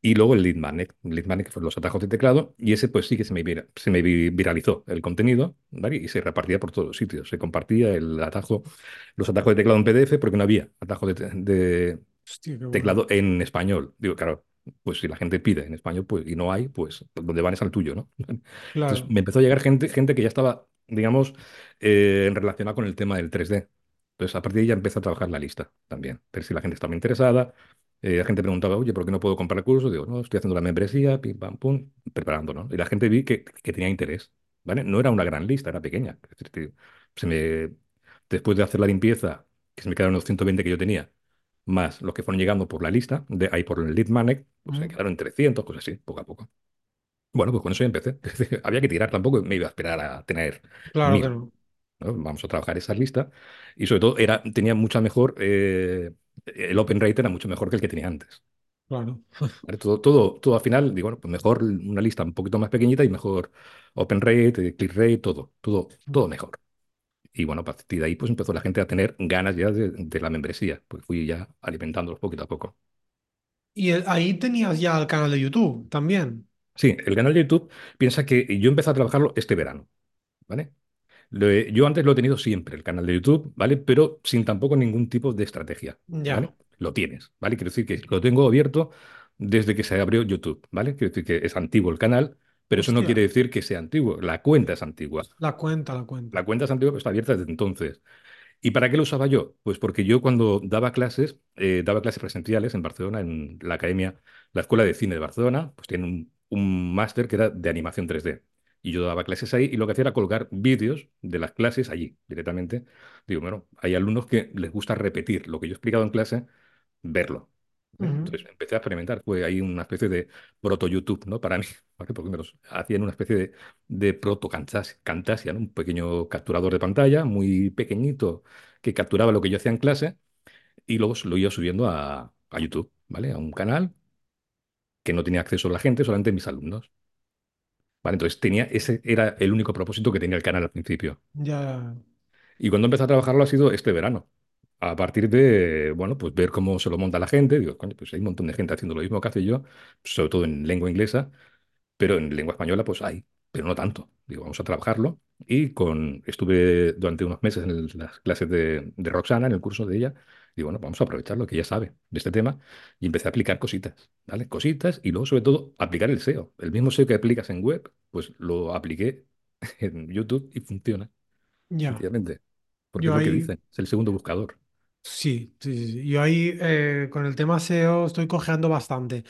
Y luego el lead magnet, lead magnet que fueron los atajos de teclado, y ese pues sí que se me, vira- se me vi- viralizó el contenido, ¿vale? Y se repartía por todos los sitios. Se compartía el atajo, los atajos de teclado en PDF porque no había atajos de, de Hostia, bueno. teclado en español. Digo, claro, pues si la gente pide en español pues, y no hay, pues donde van es al tuyo, ¿no? Entonces Claro. me empezó a llegar gente, gente que ya estaba, digamos, eh, relacionada con el tema del 3D. Entonces a partir de ahí ya empecé a trabajar la lista también. Ver si la gente estaba interesada. Eh, la gente preguntaba, oye, ¿por qué no puedo comprar el curso? Digo, no, estoy haciendo la membresía, pim, pam, pum, preparando, ¿no? Y la gente vi que, que tenía interés, ¿vale? No era una gran lista, era pequeña. Es decir, que se me, después de hacer la limpieza, que se me quedaron los 120 que yo tenía, más los que fueron llegando por la lista, de ahí por el lead magnet, pues se me quedaron 300, cosas así, poco a poco. Bueno, pues con eso ya empecé. Había que tirar, tampoco me iba a esperar a tener Claro mil. no. ¿no? Vamos a trabajar esa lista. Y sobre todo era, tenía mucha mejor, eh, el open rate era mucho mejor que el que tenía antes. Claro. Todo, todo, todo al final, digo, bueno, pues mejor una lista un poquito más pequeñita y mejor open rate, eh, click rate, todo, todo, todo mejor. Y bueno, a partir de ahí pues empezó la gente a tener ganas ya de, de la membresía, pues fui ya alimentándolos poquito a poco. Y el- ahí tenías ya el canal de YouTube también. Sí, el canal de YouTube piensa que yo empecé a trabajarlo este verano, ¿vale? Yo antes lo he tenido siempre, el canal de YouTube, ¿vale? Pero sin tampoco ningún tipo de estrategia, Ya. ¿vale? Lo tienes, ¿vale? Quiero decir que lo tengo abierto desde que se abrió YouTube, ¿vale? Quiero decir que es antiguo el canal, pero eso no quiere decir que sea antiguo. La cuenta es antigua. La cuenta, la La cuenta. cuenta es antigua, pero está abierta desde entonces. ¿Y para qué lo usaba yo? Pues porque yo cuando daba clases, eh, daba clases presenciales en Barcelona, en la academia, la Escuela de Cine de Barcelona, pues tiene un, un máster que era de animación 3D. y yo daba clases ahí y lo que hacía era colgar vídeos de las clases allí directamente. Digo, bueno, hay alumnos que les gusta repetir lo que yo he explicado en clase, verlo. Entonces empecé a experimentar. Fue ahí una especie de proto-YouTube, ¿no? Para mí, ¿vale? Porque me los hacían una especie de, de proto-Camtasia, ¿no? Un pequeño capturador de pantalla muy pequeñito que capturaba lo que yo hacía en clase y luego lo iba subiendo a, a YouTube, ¿vale? A un canal que no tenía acceso a la gente, solamente mis alumnos. ¿Vale? Entonces tenía, ese era el único propósito que tenía el canal al principio. Ya, Y cuando empecé a trabajarlo ha sido este verano. A partir de, bueno, pues ver cómo se lo monta la gente, digo, coño, pues hay un montón de gente haciendo lo mismo que hace yo, sobre todo en lengua inglesa, pero en lengua española pues hay, pero no tanto. Digo, vamos a trabajarlo. Y con, estuve durante unos meses en el- las clases de, de Roxana, en el curso de ella, y bueno, vamos a aprovechar lo que ella sabe de este tema y empecé a aplicar cositas, ¿vale? Cositas y luego sobre todo aplicar el SEO. El mismo SEO que aplicas en web, pues lo apliqué en YouTube y funciona, ya. sencillamente, porque Yo es lo que dicen, es el segundo buscador. sí, sí, sí. Yo ahí eh, con el tema SEO estoy cojeando bastante.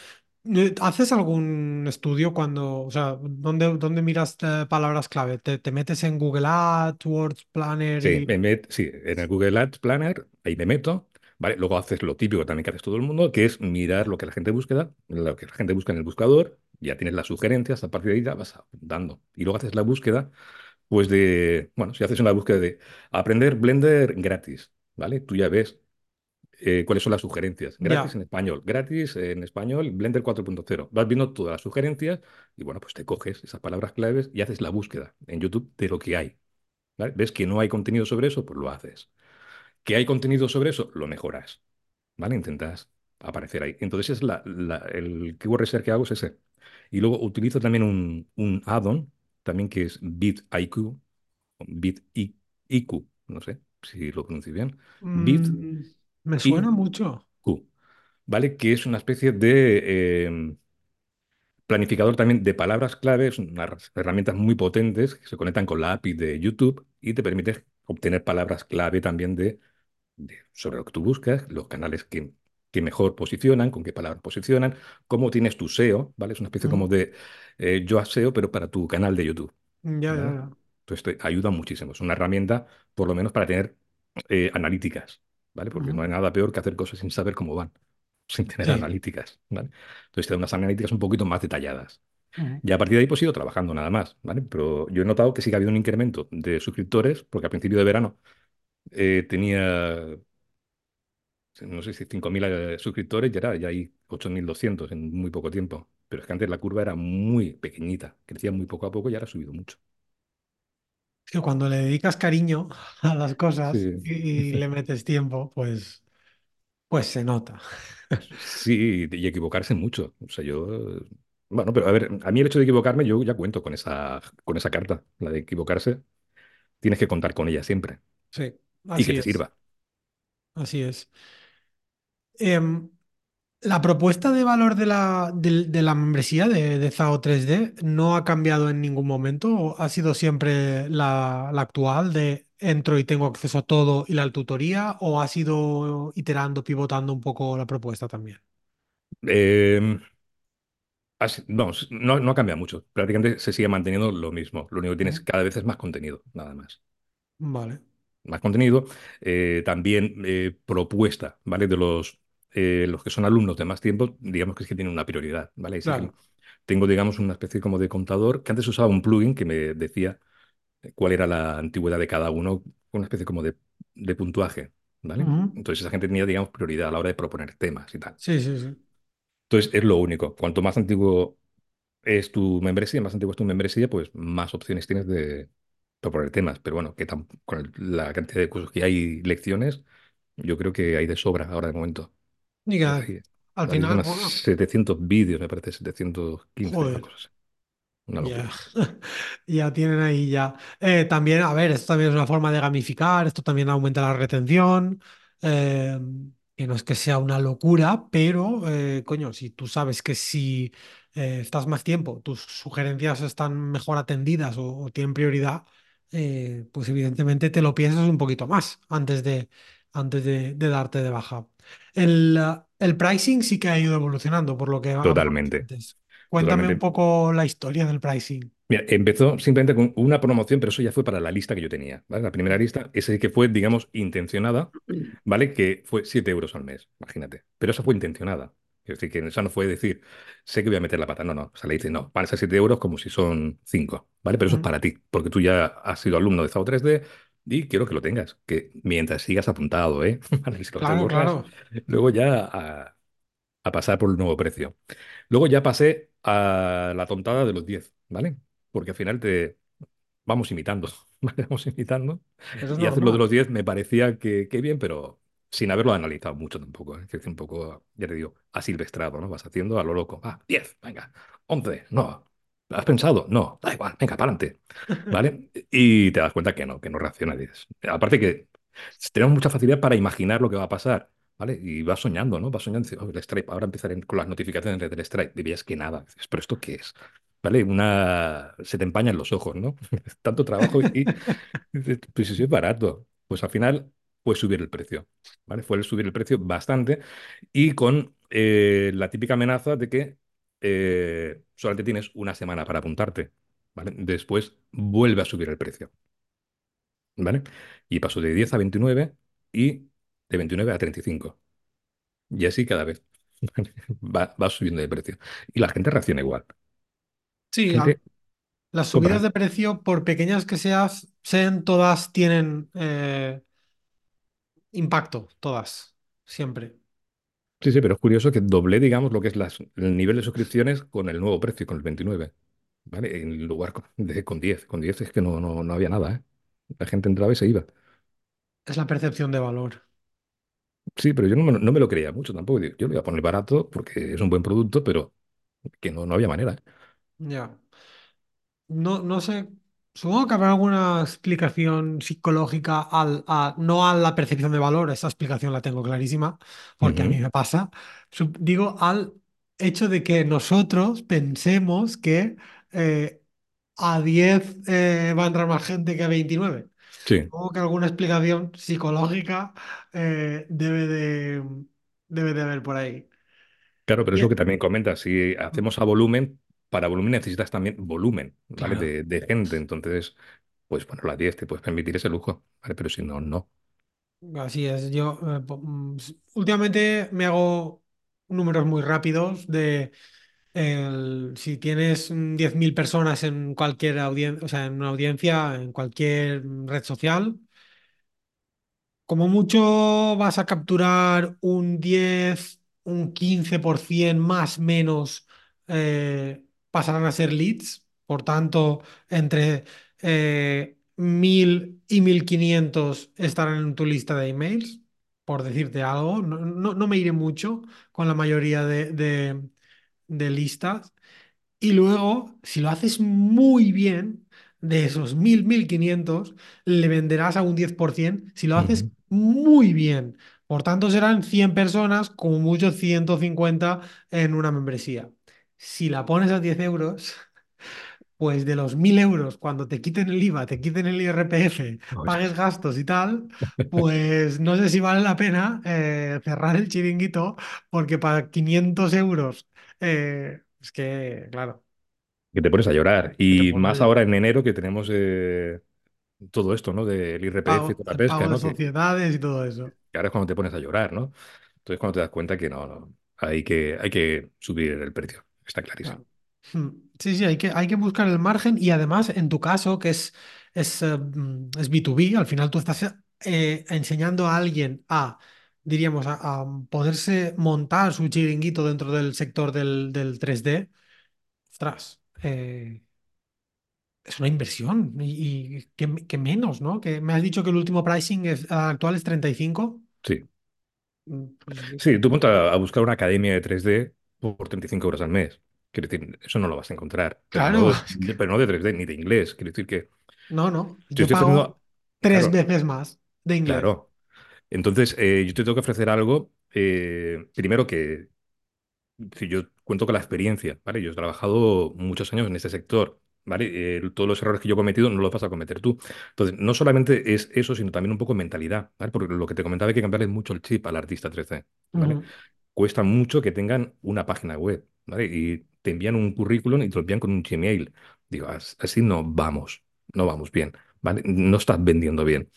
Eh, ¿Haces algún estudio cuando, o sea, ¿dónde, dónde miras eh, palabras clave? ¿Te, te metes en Google Ads, Words Planner Sí, y... me met- sí, en el Google Ads Planner, ahí me meto, ¿vale? Luego haces lo típico también que hace todo el mundo, que es mirar lo que la gente busca, lo que la gente busca en el buscador, ya tienes las sugerencias, a partir de ahí ya vas dando. Y luego haces la búsqueda, pues de, bueno, si haces una búsqueda de aprender Blender gratis, ¿vale? Tú ya ves eh, cuáles son las sugerencias. Gratis en español, gratis en español, Blender 4.0. Vas viendo todas las sugerencias y bueno, pues te coges esas palabras claves y haces la búsqueda en YouTube de lo que hay. ¿vale? ¿Ves que no hay contenido sobre eso? Pues lo haces. ¿Que hay contenido sobre eso? Lo mejoras. ¿Vale? Intentas aparecer ahí. Entonces es la, la- el keyword research que hago es ese. Y luego utilizo también un, un add-on, también que es BitIQ, BitIQ, no sé si lo pronuncio bien. mm, me suena mucho. ¿vale? Que es una especie de em, planificador también de palabras claves, unas herramientas muy potentes que se conectan con la API de YouTube y te permite obtener palabras clave también de de- sobre lo que tú buscas, los canales que, que mejor posicionan, con qué palabras posicionan, cómo tienes tu SEO, ¿vale? Es una especie como Ujú. de eh, yo SEO, pero para tu canal de YouTube, Ya, ya, ¿vale? ya. Entonces te ayuda muchísimo. Es una herramienta, por lo menos, para tener eh, analíticas, ¿vale? Porque no hay nada peor que hacer cosas sin saber cómo van, sin tener Sí. analíticas, ¿vale? Entonces te da unas analíticas un poquito más detalladas. Y a partir de ahí pues he ido trabajando nada más, ¿vale? Pero yo he notado que sí que ha habido un incremento de suscriptores, porque a principio de verano eh, tenía no sé si 5.000 eh, suscriptores, ya, era, ya hay 8.200 en muy poco tiempo. Pero es que antes la curva era muy pequeñita, crecía muy poco a poco y ahora ha subido mucho. Es que cuando le dedicas cariño a las cosas Sí, y, y le metes tiempo, pues, pues se nota. sí, y equivocarse mucho. O sea, yo... Bueno, pero a ver, a mí el hecho de equivocarme, yo ya cuento con esa, con esa carta, la de equivocarse, tienes que contar con ella siempre Sí, y que así te es, sirva. así es. Em, la propuesta de valor de la, del- de, la membresía de, de ZAO 3D no ha cambiado en ningún momento, ¿O ha sido siempre la, la actual de entro y tengo acceso a todo y la tutoría, o ha sido iterando, pivotando un poco la propuesta también. Eh, así- vamos, no, no ha cambiado mucho. Prácticamente se sigue manteniendo lo mismo. Lo único que tienes Ujú. cada vez es más contenido, nada más. Vale. Más contenido, eh, también eh, propuesta, ¿vale? De los, eh, los que son alumnos de más tiempo, digamos que es que tienen una prioridad, ¿vale? Claro. tengo, digamos, una especie como de contador, que antes usaba un plugin que me decía cuál era la antigüedad de cada uno, una especie como de, de puntuaje, ¿vale? Entonces esa gente tenía, digamos, prioridad a la hora de proponer temas y tal. Sí, sí, sí. Entonces es lo único. Cuanto más antiguo es tu membresía, más antigua es tu membresía, pues más opciones tienes de proponer temas. Pero bueno, que tam- con la cantidad de cursos que hay y lecciones, yo creo que hay de sobra ahora de momento. Hay, al hay final, bueno, 700 vídeos, me parece, 715 una joder. cosa así. Una Ya, locura. ya tienen ahí ya. Eh, también, a ver, esto también es una forma de gamificar, esto también aumenta la retención, eh, que no es que sea una locura, pero, eh, coño, si tú sabes que si eh, estás más tiempo, tus sugerencias están mejor atendidas o, o tienen prioridad, eh, pues evidentemente te lo piensas un poquito más antes de, antes de, de darte de baja. El, eh, el pricing sí que ha ido evolucionando, por lo que Totalmente. antes. Cuéntame un poco la historia del pricing. Mira, empezó simplemente con una promoción, pero eso ya fue para la lista que yo tenía, ¿vale? La primera lista, ese que fue, digamos, intencionada, ¿vale? Que fue 7 euros al mes, imagínate. Pero esa fue intencionada. Es decir, que esa no fue decir, sé que voy a meter la pata. No, no. O sea, le dice, no, van a ser 7 euros como si son 5, ¿vale? Pero eso es para ti, porque tú ya has sido alumno de ZAO 3D y quiero que lo tengas, que mientras sigas apuntado, ¿eh? Si Claro, borras, claro. luego ya a, a pasar por el nuevo precio. Luego ya pasé a la tontada de los 10, ¿vale? Porque al final te vamos imitando, ¿vale? Vamos imitando. Eso Y hacer lo de los 10 me parecía que, que bien, pero sin haberlo analizado mucho tampoco. ¿eh? Que es un poco, ya te digo, asilvestrado, ¿no? Vas haciendo a lo loco. Ah, 10, venga. 11, no. ¿Has pensado? No, da igual, venga, para adelante. ¿Vale? Y te das cuenta que no, que no reacciona. Aparte que tenemos mucha facilidad para imaginar lo que va a pasar. ¿Vale? Y vas soñando, ¿no? Vas soñando, "Oh, el Stripe, ahora empezaré con las notificaciones del Stripe. Y veías que nada. Dices, ¿pero esto qué es? ¿Vale? Una... Se te empañan los ojos, ¿no? Tanto trabajo y pues si es barato. Pues al final fue subir el precio, ¿vale? Fue subir el precio bastante y con eh, la típica amenaza de que eh, solamente tienes una semana para apuntarte, ¿vale? Después vuelve a subir el precio, ¿vale? Y pasó de 10 a 29 y de 29 a 35. Y así cada vez va, va subiendo de precio. Y la gente reacciona igual. Sí, Gente las subidas de precio, por pequeñas que seas, sean, todas tienen eh, impacto, todas, siempre. Sí, sí, pero es curioso que doblé, digamos, lo que es las- el nivel de suscripciones con el nuevo precio, con el 29. ¿Vale? En lugar con, de, con 10. Con 10 es que no, no, no había nada, ¿eh? La gente entraba y se iba. Es la percepción de valor. Sí, pero yo no me, no me lo creía mucho tampoco. Yo lo voy a poner barato porque es un buen producto, pero que no, no había manera. ¿eh? Ya. No, no sé, supongo que habrá alguna explicación psicológica al, a, no a la percepción de valor, esa explicación la tengo clarísima, porque a mí me pasa. Digo, al hecho de que nosotros pensemos que eh, a 10 eh, va a entrar más gente que a 29. Sí, Supongo que alguna explicación psicológica eh, debe de, debe de haber por ahí. claro, pero es lo que también comentas. Si hacemos a volumen, para volumen necesitas también volumen, ¿vale? Claro. De, de gente. Entonces, pues bueno, la 10 te puedes permitir ese lujo, ¿vale? Pero si no, no. Así es, yo eh, mm, últimamente me hago números muy rápidos de el- si tienes mm, 10.000 personas en cualquier audiencia, o sea, en una audiencia, en cualquier mm, red social, como mucho vas a capturar un 10 un 15% más menos eh, pasarán a ser leads. Por tanto, entre eh, 1000 y 1500 estarán en tu lista de emails, por decirte algo. No, no- no me iré mucho con la mayoría de, de de listas. Y luego, si lo haces muy bien, de esos mil mil quinientos le venderás a un 10% si lo haces muy bien. Por tanto, serán 100 personas, como mucho 150 en una membresía. Si la pones a 10 euros, pues de los 1000 euros, cuando te quiten el IVA, te quiten el IRPF, pagues gastos y tal, pues no sé si vale la pena eh, cerrar el chiringuito, porque para 500 euros, eh, es que, claro. que te pones a llorar. Y más ahora en enero que tenemos eh, todo esto, ¿no? Del El IRPF y pago, toda la pesca, de ¿no? Que, sociedades y todo eso. que ahora es cuando te pones a llorar, ¿no? Entonces cuando te das cuenta que no, no, hay que, hay que subir el precio. Está clarísimo. Hmm. Sí, sí, hay que, hay que buscar el margen y además en tu caso, que es, es, eh, mm, es B2B, al final tú estás eh, enseñando a alguien a, diríamos, a, a poderse montar su chiringuito dentro del sector del, del 3D. Ostras, eh, es una inversión y, y que, que menos, ¿no? Que me has dicho que el último pricing es, actual es 35. Sí. Mm, Pues es Sí, tú ponte a, a buscar una academia de 3D por 35 euros al mes. Quiero decir, eso no lo vas a encontrar, pero claro, no, pero no de 3D ni de inglés. Quiero decir que No, no, yo estoy pago tres claro, veces más de inglés. claro. Entonces, eh, yo te tengo que ofrecer algo, eh, primero que Si yo cuento con la experiencia, ¿vale? Yo he trabajado muchos años en este sector, ¿vale? Eh, todos los errores que yo he cometido no los vas a cometer tú. Entonces, no solamente es eso, sino también un poco mentalidad, ¿vale? Porque lo que te comentaba hay que cambiarle mucho el chip al artista 3D, ¿vale? Cuesta mucho que tengan una página web, ¿vale? Y te envían un currículum y te lo envían con un Gmail. Digo, "As- así no vamos, no vamos bien, ¿vale? No estás vendiendo bien.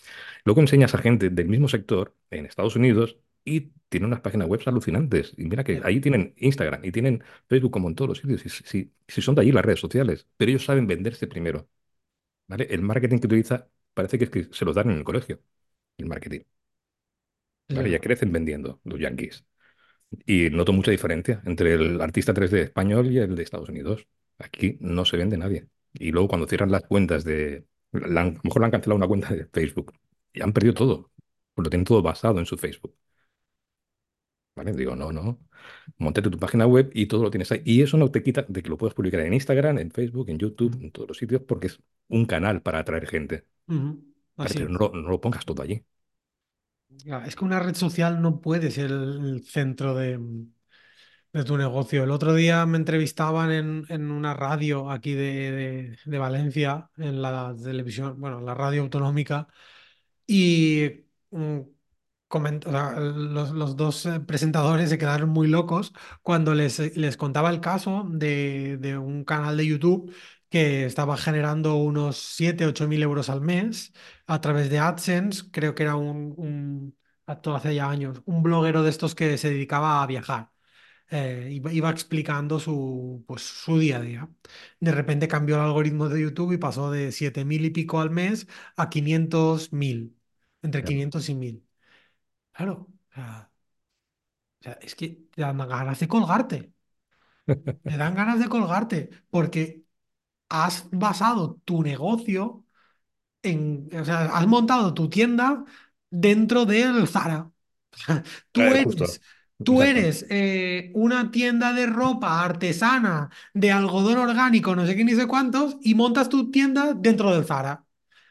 Luego enseñas a gente del mismo sector en Estados Unidos y tienen unas páginas web alucinantes. Y mira que ahí tienen Instagram y tienen Facebook como en todos los sitios. Si, si- si son de allí las redes sociales, pero ellos saben venderse primero, ¿vale? El marketing que utiliza parece que es que se los dan en el colegio, el marketing, ¿vale? Ya crecen vendiendo los yankees. Y noto mucha diferencia entre el artista 3D español y el de Estados Unidos. Aquí no se vende nadie. Y luego cuando cierran las cuentas de... la a lo mejor le han cancelado una cuenta de Facebook y han perdido todo. Pues lo tienen todo basado en su Facebook. ¿Vale? Digo, no, no. Montate tu página web y todo lo tienes ahí. Y eso no te quita de que lo puedas publicar en Instagram, en Facebook, en YouTube, en todos los sitios, porque es un canal para atraer gente. Así Pero no lo pongas todo allí. Es que una red social no puede ser el centro de, de tu negocio. El otro día me entrevistaban en, en una radio aquí de, de- de Valencia, en la televisión, bueno, la radio autonómica, y mm, los, los dos eh, presentadores se quedaron muy locos cuando les, les contaba el caso de, de un canal de YouTube que estaba generando unos 7 8 mil euros al mes a través de AdSense. Creo que era un, un, hace ya años, un bloguero de estos que se dedicaba a viajar eh, iba, iba explicando su, pues, su día a día. De repente cambió el algoritmo de YouTube y pasó de 7.000 y pico al mes a 500.000, entre Claro. 500 y 1.000. Claro, o sea, o sea, es que te dan ganas de colgarte, te dan ganas de colgarte, porque has basado tu negocio en, o sea, has montado tu tienda dentro del Zara. Tú Eh, eres, justo. tú eres eh, una tienda de ropa artesana de algodón orgánico, no sé qué ni sé cuántos, y montas tu tienda dentro del Zara.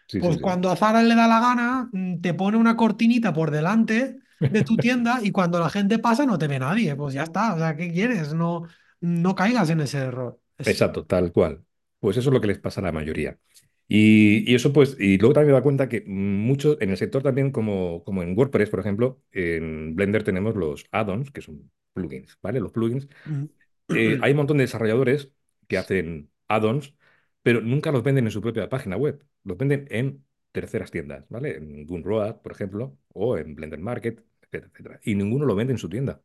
Sí, Pues sí. cuando a Zara le da la gana, mm, te pone una cortinita por delante de tu tienda y cuando la gente pasa no te ve nadie. Pues ya está. O sea, ¿qué quieres? No, no caigas en ese error. Es... Exacto, tal cual. Pues eso es lo que les pasa a la mayoría. Y, y eso pues, y luego también me da cuenta que muchos, en el sector también, como, como en WordPress, por ejemplo, en Blender tenemos los add-ons, que son plugins, ¿vale? Los plugins. Eh, hay un montón de desarrolladores que hacen add-ons, pero nunca los venden en su propia página web. Los venden en terceras tiendas, ¿vale? En Gumroad, por ejemplo, o en Blender Market, etcétera, etcétera. Y ninguno lo vende en su tienda.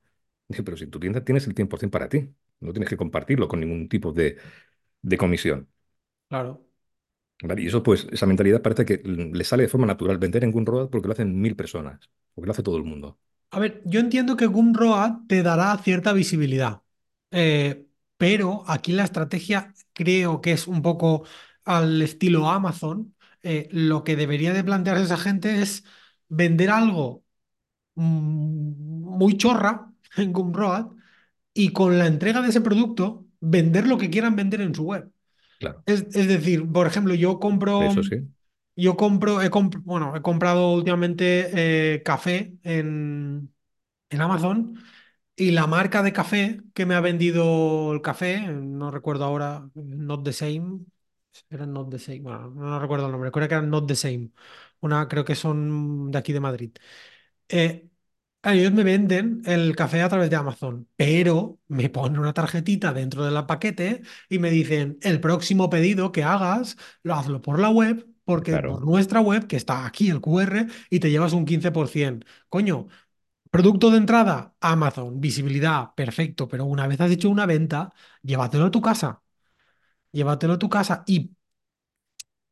Pero si tu tienda tienes el 100% para ti, no tienes que compartirlo con ningún tipo de, de comisión. Claro. ¿vale? Y eso, pues, esa mentalidad parece que le sale de forma natural vender en Gumroad porque lo hacen mil personas, porque lo hace todo el mundo. A ver, yo entiendo que Gumroad te dará cierta visibilidad, eh, pero aquí la estrategia creo que es un poco al estilo Amazon. Eh, lo que debería de plantearse esa gente es vender algo mm, muy chorra en Gumroad y con la entrega de ese producto vender lo que quieran vender en su web. Claro, Es, es decir, por ejemplo, yo compro, eso sí, yo compro, he comp- bueno, he comprado últimamente eh, café en, en Amazon y la marca de café que me ha vendido el café, no recuerdo ahora, Not the Same, era Not the Same, bueno, no recuerdo el nombre, creo que era Not the Same, una, creo que son de aquí de Madrid. Eh, ellos me venden el café a través de Amazon, pero me ponen una tarjetita dentro del paquete y me dicen, el próximo pedido que hagas, lo hazlo por la web, porque por nuestra web, que está aquí el QR, y te llevas un 15%. Coño, producto de entrada, Amazon, visibilidad, perfecto, pero una vez has hecho una venta, llévatelo a tu casa, llévatelo a tu casa y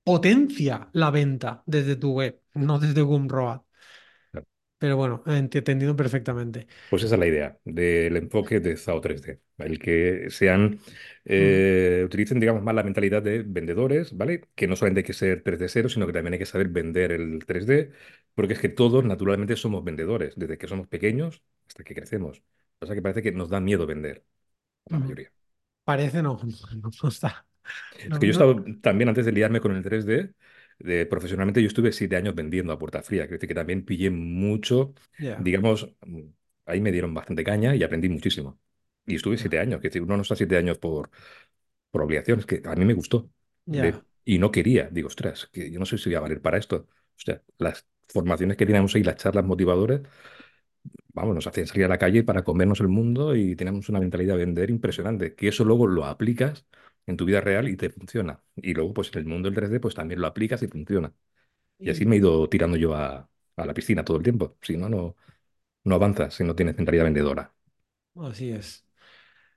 potencia la venta desde tu web, no desde Gumroad. Pero bueno, ent- entendido perfectamente. Pues esa es la idea del enfoque de ZAO 3D, el que sean, Mm, eh, utilicen, digamos, más la mentalidad de vendedores, ¿vale? Que no solamente hay que ser 3D cero, sino que también hay que saber vender el 3D, porque es que todos naturalmente somos vendedores, desde que somos pequeños hasta que crecemos. O sea que parece que nos da miedo vender, la mm. mayoría. Parece no, no, no está. Es No, que yo estado también antes de liarme con el 3D, de, profesionalmente yo estuve siete años vendiendo a puerta fría, decir que también pillé mucho, ya, digamos, mm, ahí me dieron bastante caña y aprendí muchísimo. Y estuve siete años, que decir, uno no está siete años por, por obligación, es que a mí me gustó de, y no quería, digo, ostras, que yo no sé si voy a valer para esto. O sea, las formaciones que teníamos ahí, las charlas motivadoras, vamos, nos hacían salir a la calle para comernos el mundo y teníamos una mentalidad de vender impresionante, que eso luego lo aplicas en tu vida real y te funciona. Y luego, pues en el mundo del 3D, pues también lo aplicas y funciona. Y así me he ido tirando yo a, a la piscina todo el tiempo. Si no, no, no avanzas si no tienes mentalidad vendedora. así es.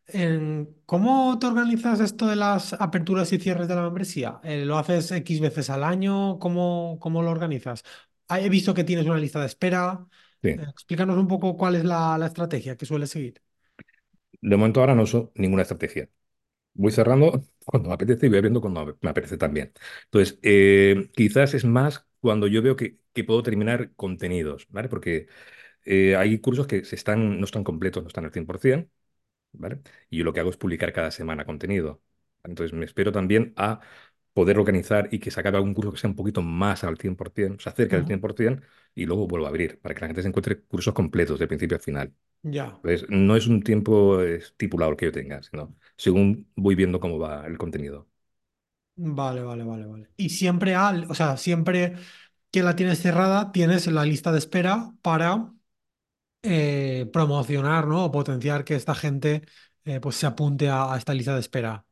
En- ¿cómo te organizas esto de las aperturas y cierres de la membresía? Eh, ¿lo haces X veces al año? ¿Cómo, cómo lo organizas? Ah, He visto que tienes una lista de espera. Eh, Sí. explícanos un poco cuál es la, la estrategia que sueles seguir. De momento ahora no uso ninguna estrategia. Voy cerrando cuando me apetece y voy abriendo cuando me apetece también. Entonces, eh, quizás es más cuando yo veo que, que puedo terminar contenidos, ¿vale? Porque eh, hay cursos que se están, no están completos, no están al 100%, ¿vale? Y yo lo que hago es publicar cada semana contenido. Entonces, me espero también a poder organizar y que se acabe algún curso que sea un poquito más al 100%, se acerque al Ujú. 100%, y luego vuelvo a abrir para que la gente se encuentre cursos completos de principio a final. Ya, Entonces, no es un tiempo estipulado el que yo tenga, sino según voy viendo cómo va el contenido. vale, vale, vale, vale. Y siempre al, o sea, siempre que la tienes cerrada, tienes la lista de espera para eh, promocionar, ¿no? O potenciar que esta gente eh, pues se apunte a, a esta lista de espera.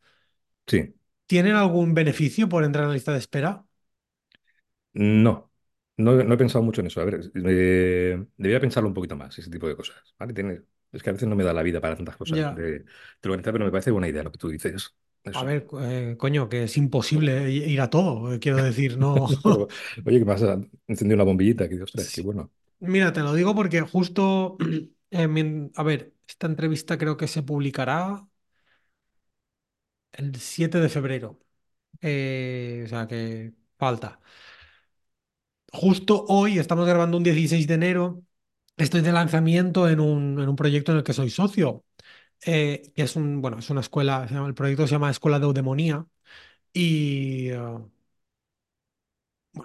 Sí, ¿Tienen algún beneficio por entrar en la lista de espera? no, no, no he pensado mucho en eso. A ver, eh, debería pensarlo un poquito más, ese tipo de cosas. ¿vale? Tiene- es que a veces no me da la vida para tantas cosas Ya. de, de organizar, pero me parece buena idea lo que tú dices. A ver, eh, coño, que es imposible ir a todo, eh, quiero decir, no. Oye, ¿qué pasa? Encendí una bombillita, que ostras, qué Sí. bueno. Mira, te lo digo porque justo, eh, a ver, esta entrevista creo que se publicará el 7 de febrero, Eh, o sea que falta. Justo hoy, estamos grabando un 16 de enero, estoy de lanzamiento en un, en un proyecto en el que soy socio, eh, es un, bueno, es una escuela, el proyecto se llama Escuela de Eudemonía. Y eh,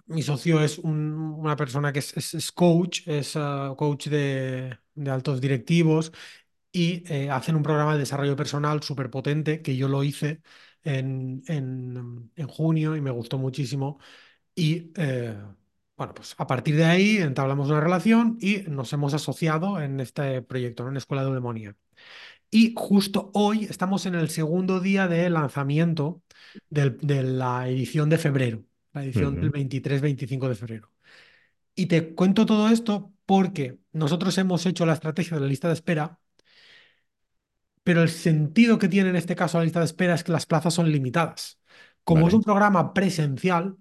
mi socio es un- una persona que es, es- es coach, es eh, coach de, de altos directivos y eh, hacen un programa de desarrollo personal súper potente que yo lo hice en, en, en junio y me gustó muchísimo. Y eh, bueno, pues a partir de ahí entablamos una relación y nos hemos asociado en este proyecto, ¿no? En Escuela de Eudemonía. Y justo hoy estamos en el segundo día de lanzamiento del- de la edición de febrero, la edición del Ujú, veintitrés veinticinco de febrero. Y te cuento todo esto porque nosotros hemos hecho la estrategia de la lista de espera, pero el sentido que tiene en este caso la lista de espera es que las plazas son limitadas. Como es un programa presencial,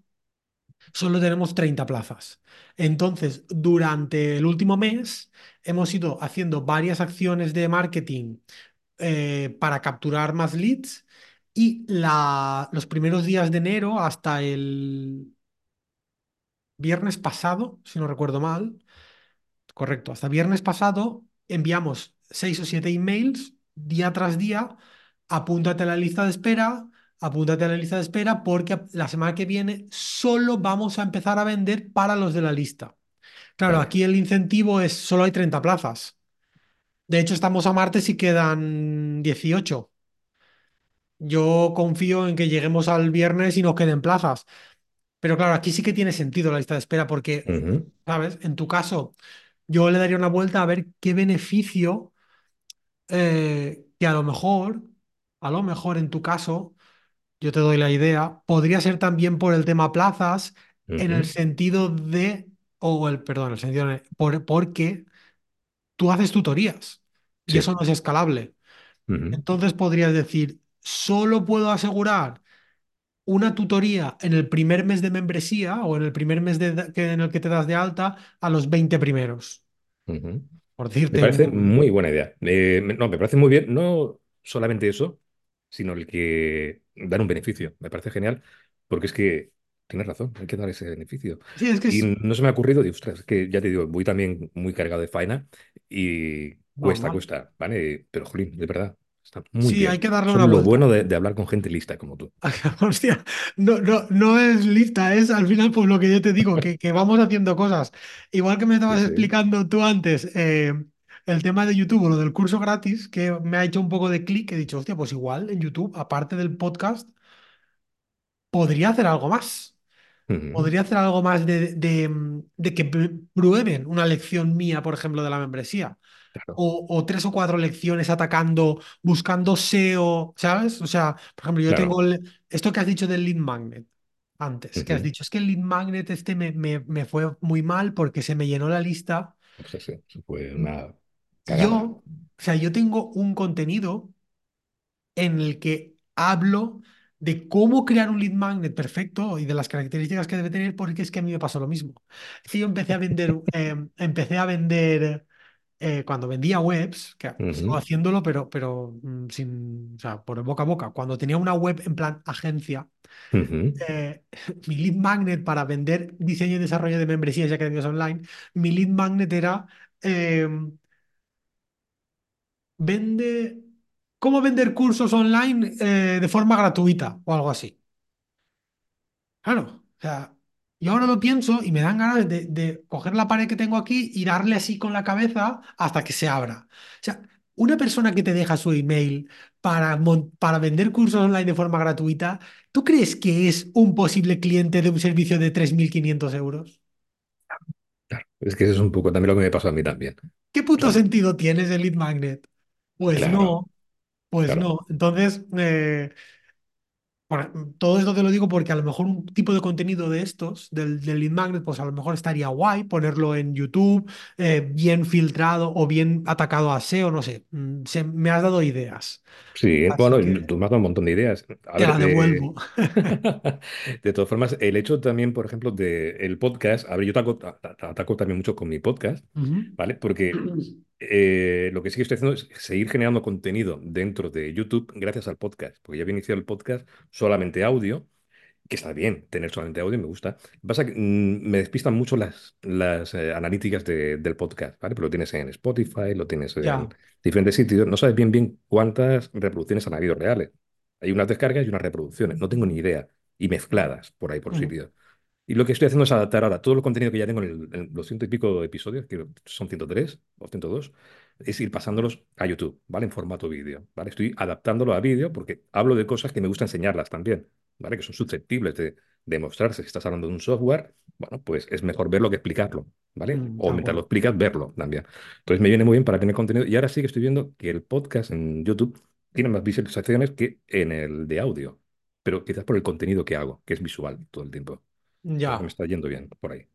solo tenemos 30 plazas. Entonces, durante el último mes hemos ido haciendo varias acciones de marketing eh, para capturar más leads y la- los primeros días de enero hasta el viernes pasado, si no recuerdo mal, correcto, hasta viernes pasado enviamos seis o siete emails día tras día, apúntate a la lista de espera. Apúntate a la lista de espera porque la semana que viene solo vamos a empezar a vender para los de la lista. Claro, aquí el incentivo es solo hay 30 plazas. De hecho, estamos a martes y quedan 18. Yo confío en que lleguemos al viernes y nos queden plazas. Pero claro, aquí sí que tiene sentido la lista de espera porque, ¿sabes? En tu caso, yo le daría una vuelta a ver qué beneficio eh, que a lo mejor, a lo mejor en tu caso, yo te doy la idea, podría ser también por el tema plazas en el sentido de, o el, perdón, el sentido de, por, porque tú haces tutorías y eso no es escalable. Entonces podrías decir, solo puedo asegurar una tutoría en el primer mes de membresía o en el primer mes de- que- en el que te das de alta a los 20 primeros. Por Me decirte parece un... muy buena idea. Eh, me- no, me parece muy bien, no solamente eso, sino el que dar un beneficio. Me parece genial, porque es que tienes razón, hay que dar ese beneficio. Sí, es que Y es no se me ha ocurrido, digo, ostras, es que ya te digo, voy también muy cargado de faena y cuesta, cuesta, ¿vale? Pero, jolín, de verdad, está muy Sí, hay que darle es una lo vuelta. bueno de, de hablar con gente lista como tú. Hostia, no, no, no es lista, es al final pues lo que yo te digo, que, que vamos haciendo cosas. Igual que me estabas sí. explicando tú antes eh, el tema de YouTube o lo del curso gratis, que me ha hecho un poco de clic, he dicho, hostia, pues igual en YouTube, aparte del podcast, podría hacer algo más. Podría hacer algo más de, de, de que pr- prueben una lección mía, por ejemplo, de la membresía. Claro. O, o tres o cuatro lecciones atacando, buscando SEO, ¿sabes? O sea, por ejemplo, yo Claro. tengo el- esto que has dicho del lead magnet antes, que has dicho, es que el lead magnet este me, me, me fue muy mal porque se me llenó la lista. Sí, eso fue una Yo, o sea, yo tengo un contenido en el que hablo de cómo crear un lead magnet perfecto y de las características que debe tener, porque es que a mí me pasó lo mismo. Es que yo empecé a vender, eh, empecé a vender eh, cuando vendía webs, que sigo Ujú, haciéndolo, pero, pero mm, sin, o sea, por boca a boca. Cuando tenía una web en plan agencia, eh, mi lead magnet para vender diseño y desarrollo de membresías y academias online, mi lead magnet era eh, vende, cómo vender cursos online eh, de forma gratuita o algo así. Claro, o sea, yo ahora lo pienso y me dan ganas de, de coger la pared que tengo aquí y darle así con la cabeza hasta que se abra. O sea, una persona que te deja su email para, para vender cursos online de forma gratuita, ¿tú crees que es un posible cliente de un servicio de 3.500 euros? Claro. Es que eso es un poco también lo que me pasó a mí también. ¿Qué puto Claro, sentido tiene ese lead magnet? Pues claro, no, pues no. Entonces, eh, Por- todo esto te lo digo porque a lo mejor un tipo de contenido de estos, del, del lead magnet, pues a lo mejor estaría guay ponerlo en YouTube, eh, bien filtrado o bien atacado a SEO, no sé. Mm, se- me has dado ideas. Sí, Así bueno, que tú me has dado un montón de ideas. A te ver, la de, devuelvo. de todas formas, el hecho también, por ejemplo, del podcast, a ver, yo ataco, ataco también mucho con mi podcast. ¿vale? Porque eh, lo que sí que estoy haciendo es seguir generando contenido dentro de YouTube gracias al podcast, porque ya había iniciado el podcast solamente audio que está bien tener solamente audio, me gusta. Pasa que mm, me despistan mucho las, las eh, analíticas de- del podcast, ¿vale? Pero lo tienes en Spotify, lo tienes en Ya. diferentes sitios, no sabes bien bien cuántas reproducciones han habido reales. Hay unas descargas y unas reproducciones, no tengo ni idea, y mezcladas por ahí por Ujú. sitios. Y lo que estoy haciendo es adaptar ahora todo el contenido que ya tengo en, el- en los ciento y pico episodios, que son 103 o 102, es ir pasándolos a YouTube, ¿vale? En formato vídeo, ¿vale? Estoy adaptándolo a vídeo porque hablo de cosas que me gusta enseñarlas también, ¿vale? Que son susceptibles de, de mostrarse. Si estás hablando de un software, bueno, pues es mejor verlo que explicarlo, ¿vale? Mm, O mientras lo explicas, verlo también. Entonces me viene muy bien para tener contenido. Y ahora sí que estoy viendo que el podcast en YouTube tiene más visualizaciones que en el de audio, pero quizás por el contenido que hago, que es visual todo el tiempo. Entonces me Ya. está yendo bien por ahí.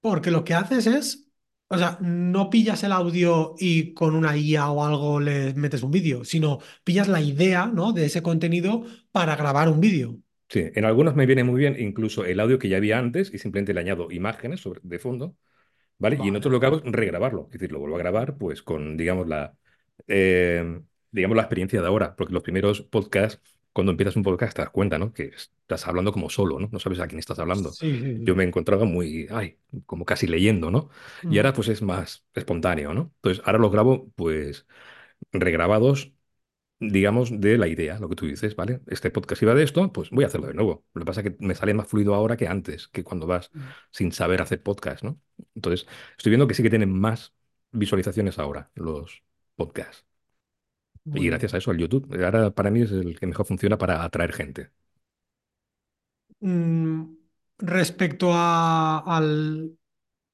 Porque lo que haces es, o sea, no pillas el audio y con una IA o algo le metes un vídeo, sino pillas la idea, ¿no? de ese contenido para grabar un vídeo. Sí, en algunos me viene muy bien incluso el audio que ya había antes y simplemente le añado imágenes sobre, de fondo, ¿vale? Y en otros lo que hago es regrabarlo, es decir, lo vuelvo a grabar pues con, digamos, la, eh, digamos, la experiencia de ahora, porque los primeros podcasts, cuando empiezas un podcast te das cuenta, ¿no? Que estás hablando como solo, ¿no? No sabes a quién estás hablando. Sí, sí, Yo me encontraba muy, ay, como casi leyendo, ¿no? Y Mm, ahora pues es más espontáneo, ¿no? Entonces ahora los grabo pues regrabados digamos, de la idea, lo que tú dices, ¿vale? Este podcast iba de esto, pues voy a hacerlo de nuevo. Lo que pasa es que me sale más fluido ahora que antes, que cuando vas mm. sin saber hacer podcast, ¿no? Entonces, estoy viendo que sí que tienen más visualizaciones ahora los podcasts. Y gracias a eso, el YouTube, ahora para mí es el que mejor funciona para atraer gente. Mm, respecto a, al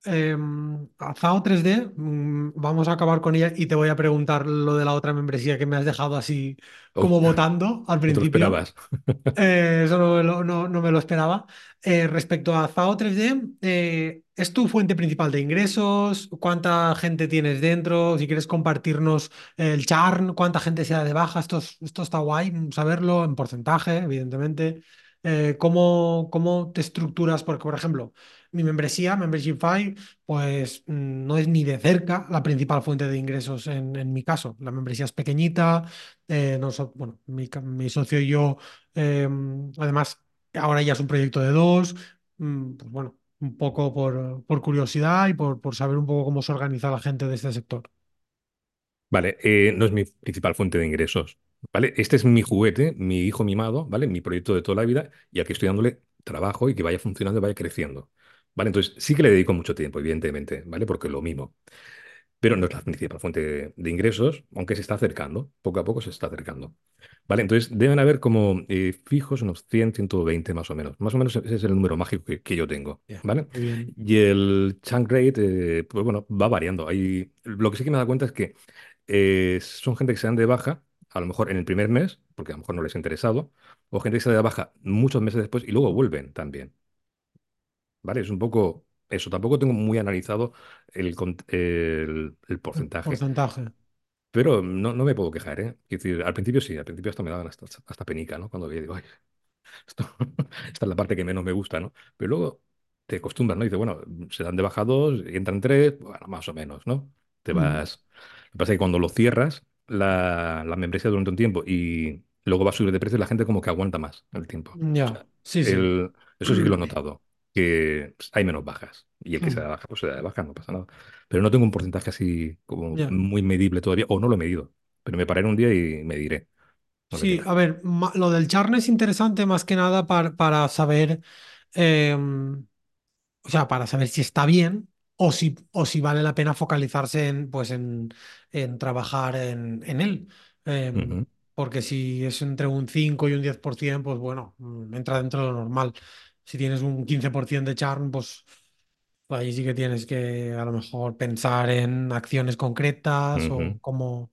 a ZAO 3D, mm, vamos a acabar con ella y te voy a preguntar lo de la otra membresía que me has dejado así Oh, como votando al no principio. esperabas. Eh, eso no me lo, no- no me lo esperaba. Eh, respecto a ZAO 3D, eh, ¿es tu fuente principal de ingresos? ¿Cuánta gente tienes dentro? Si quieres compartirnos el churn, cuánta gente se da de baja, esto, es- esto está guay saberlo en porcentaje, evidentemente. Eh, ¿cómo, cómo te estructuras? Porque, por ejemplo, mi membresía, Membershipify, pues mm, no es ni de cerca la principal fuente de ingresos en, mi caso. La membresía es pequeñita, eh, bueno, mi, socio y yo eh, además, ahora ya es un proyecto de dos. mm, Pues bueno, un poco por, por curiosidad y por, por saber un poco cómo se organiza la gente de este sector. Vale, eh, no es mi principal fuente de ingresos, ¿vale? Este es mi juguete, mi hijo mimado, ¿vale? Mi proyecto de toda la vida y aquí estoy dándole trabajo y que vaya funcionando y vaya creciendo, ¿vale? Entonces sí que le dedico mucho tiempo, evidentemente, ¿vale? Porque lo mimo. pero no es la principal fuente de, de ingresos, aunque se está acercando, poco a poco se está acercando. Vale, entonces deben haber como eh, fijos unos 100, 120 más o menos. Más o menos ese es el número mágico que, que yo tengo, ¿vale? Y el churn rate, eh, pues bueno, va variando. Lo que sí que me da cuenta es que eh, son gente que se dan de baja, a lo mejor en el primer mes, porque a lo mejor no les ha interesado, o gente que se da de baja muchos meses después y luego vuelven también, ¿vale? Es un poco eso. Tampoco tengo muy analizado el, el, el El porcentaje. porcentaje. Pero no, no me puedo quejar, ¿eh? Es decir, al principio sí, al principio hasta me daban hasta, hasta penica, ¿no? Cuando veía, digo, ay, esto- esta es la parte que menos me gusta, ¿no? Pero luego te acostumbras, ¿no? Dices, bueno, se dan de baja dos y entran tres, bueno, más o menos, ¿no? Te Mm, vas. Lo que pasa es que cuando lo cierras, la, la membresía durante un tiempo y luego va a subir de precio, la gente como que aguanta más el tiempo. O Ya, sea, sí, sí. el, eso sí que lo he notado, que pues, hay menos bajas. Y el que se Mm, da de baja, pues se da de baja, no pasa nada. Pero no tengo un porcentaje así como muy medible todavía, o no lo he medido. Pero me pararé un día y me diré, Sí, a ver, lo del charne es interesante más que nada par- para saber, em, o sea, para saber si está bien o si, o si vale la pena focalizarse en, pues en, en trabajar en, en él. Em, porque si es entre un 5 y un 10%, pues bueno, mm, entra dentro de lo normal. Si tienes un 15% de charm, pues ahí sí que tienes que a lo mejor pensar en acciones concretas o cómo,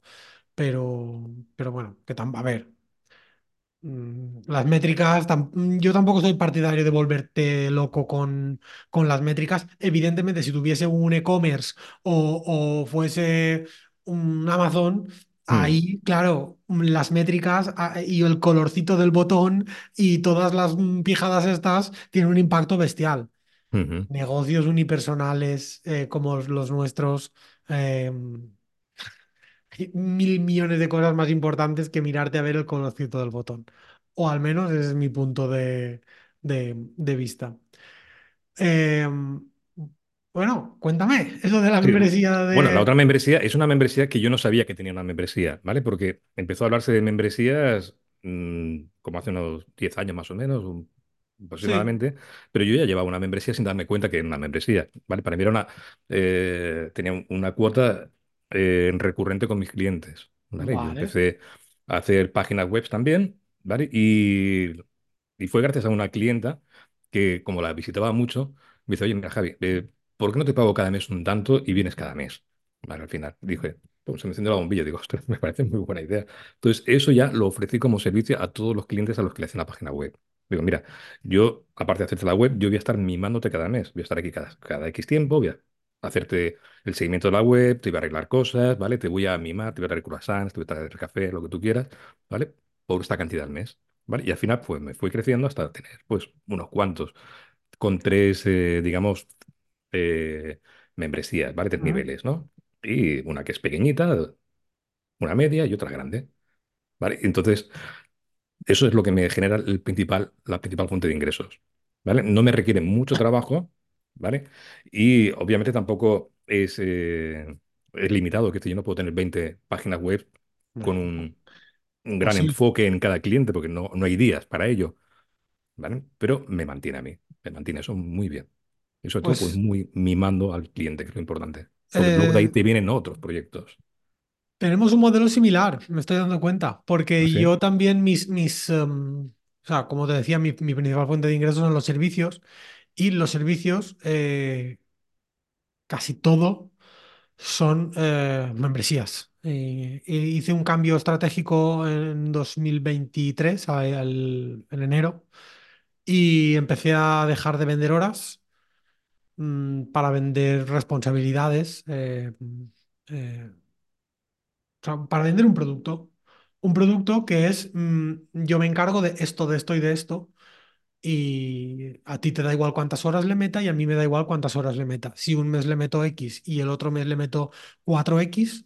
pero, pero bueno, que tam- a ver. Mm, Las métricas, tam- yo tampoco soy partidario de volverte loco con, con las métricas. Evidentemente, si tuviese un e-commerce o, o fuese un Amazon, ahí, claro, las métricas ah, y el colorcito del botón y todas las mm, pijadas estas tienen un impacto bestial. Negocios unipersonales eh, como los nuestros. eh, mil millones de cosas más importantes que mirarte a ver el colorcito del botón. O al menos ese es mi punto de, de- de vista. Eh, bueno, cuéntame, eso de la Sí. membresía Bueno, la de... otra membresía es una membresía que yo no sabía que tenía una membresía, ¿vale? Porque empezó a hablarse de membresías mm, como hace unos 10 años más o menos, un- Sí, aproximadamente, pero yo ya llevaba una membresía sin darme cuenta que era una membresía, ¿vale? Para mí era una, eh, tenía un- una cuota eh, recurrente con mis clientes, ¿vale? Yo vale. empecé a hacer páginas web también, ¿vale? Y, y fue gracias a una clienta que, como la visitaba mucho, me dice, oye, mira, Javi, eh, ¿por qué no te pago cada mes un tanto y vienes cada mes? Vale, al final dije, pues se me encendió la bombilla, digo, ostras, me parece muy buena idea. Entonces, eso ya lo ofrecí como servicio a todos los clientes a los que le hacen la página web. Digo, mira, yo, aparte de hacerte la web, yo voy a estar mimándote cada mes, voy a estar aquí cada, cada X tiempo, voy a hacerte el seguimiento de la web, te voy a arreglar cosas, ¿vale? Te voy a mimar, te voy a traer croissants, te voy a traer café, lo que tú quieras, ¿vale? Por esta cantidad al mes, ¿vale? Y al final, pues me fui creciendo hasta tener, pues, unos cuantos con tres, eh, digamos, eh, membresías, ¿vale? Tres niveles, ¿no? Y una que es pequeñita, una media y otra grande, ¿vale? Entonces, eso es lo que me genera el principal, la principal fuente de ingresos, ¿vale? No me requiere mucho trabajo, ¿vale? Y obviamente tampoco es, eh, es limitado, que yo no puedo tener 20 páginas web con un, gran sí, enfoque en cada cliente, porque no, no hay días para ello. ¿vale? Pero me mantiene a mí, me mantiene eso muy bien. Y sobre todo, pues pues muy mimando al cliente, que es lo importante. Porque luego de ahí eh, te vienen otros proyectos. tenemos un modelo similar, me estoy dando cuenta, porque ¿Así? yo también mis, mis, em, o sea, como te decía, mi, mi principal fuente de ingresos son los servicios y los servicios, eh, casi todo son eh, membresías. Hice un cambio estratégico en 2023, a- al- en enero, y empecé a dejar de vender horas mm, para vender responsabilidades, eh, eh, o sea, para vender un producto. Un producto que es, mm, yo me encargo de esto, de esto y de esto, y a ti te da igual cuántas horas le meta y a mí me da igual cuántas horas le meta. Si un mes le meto X y el otro mes le meto cuatro x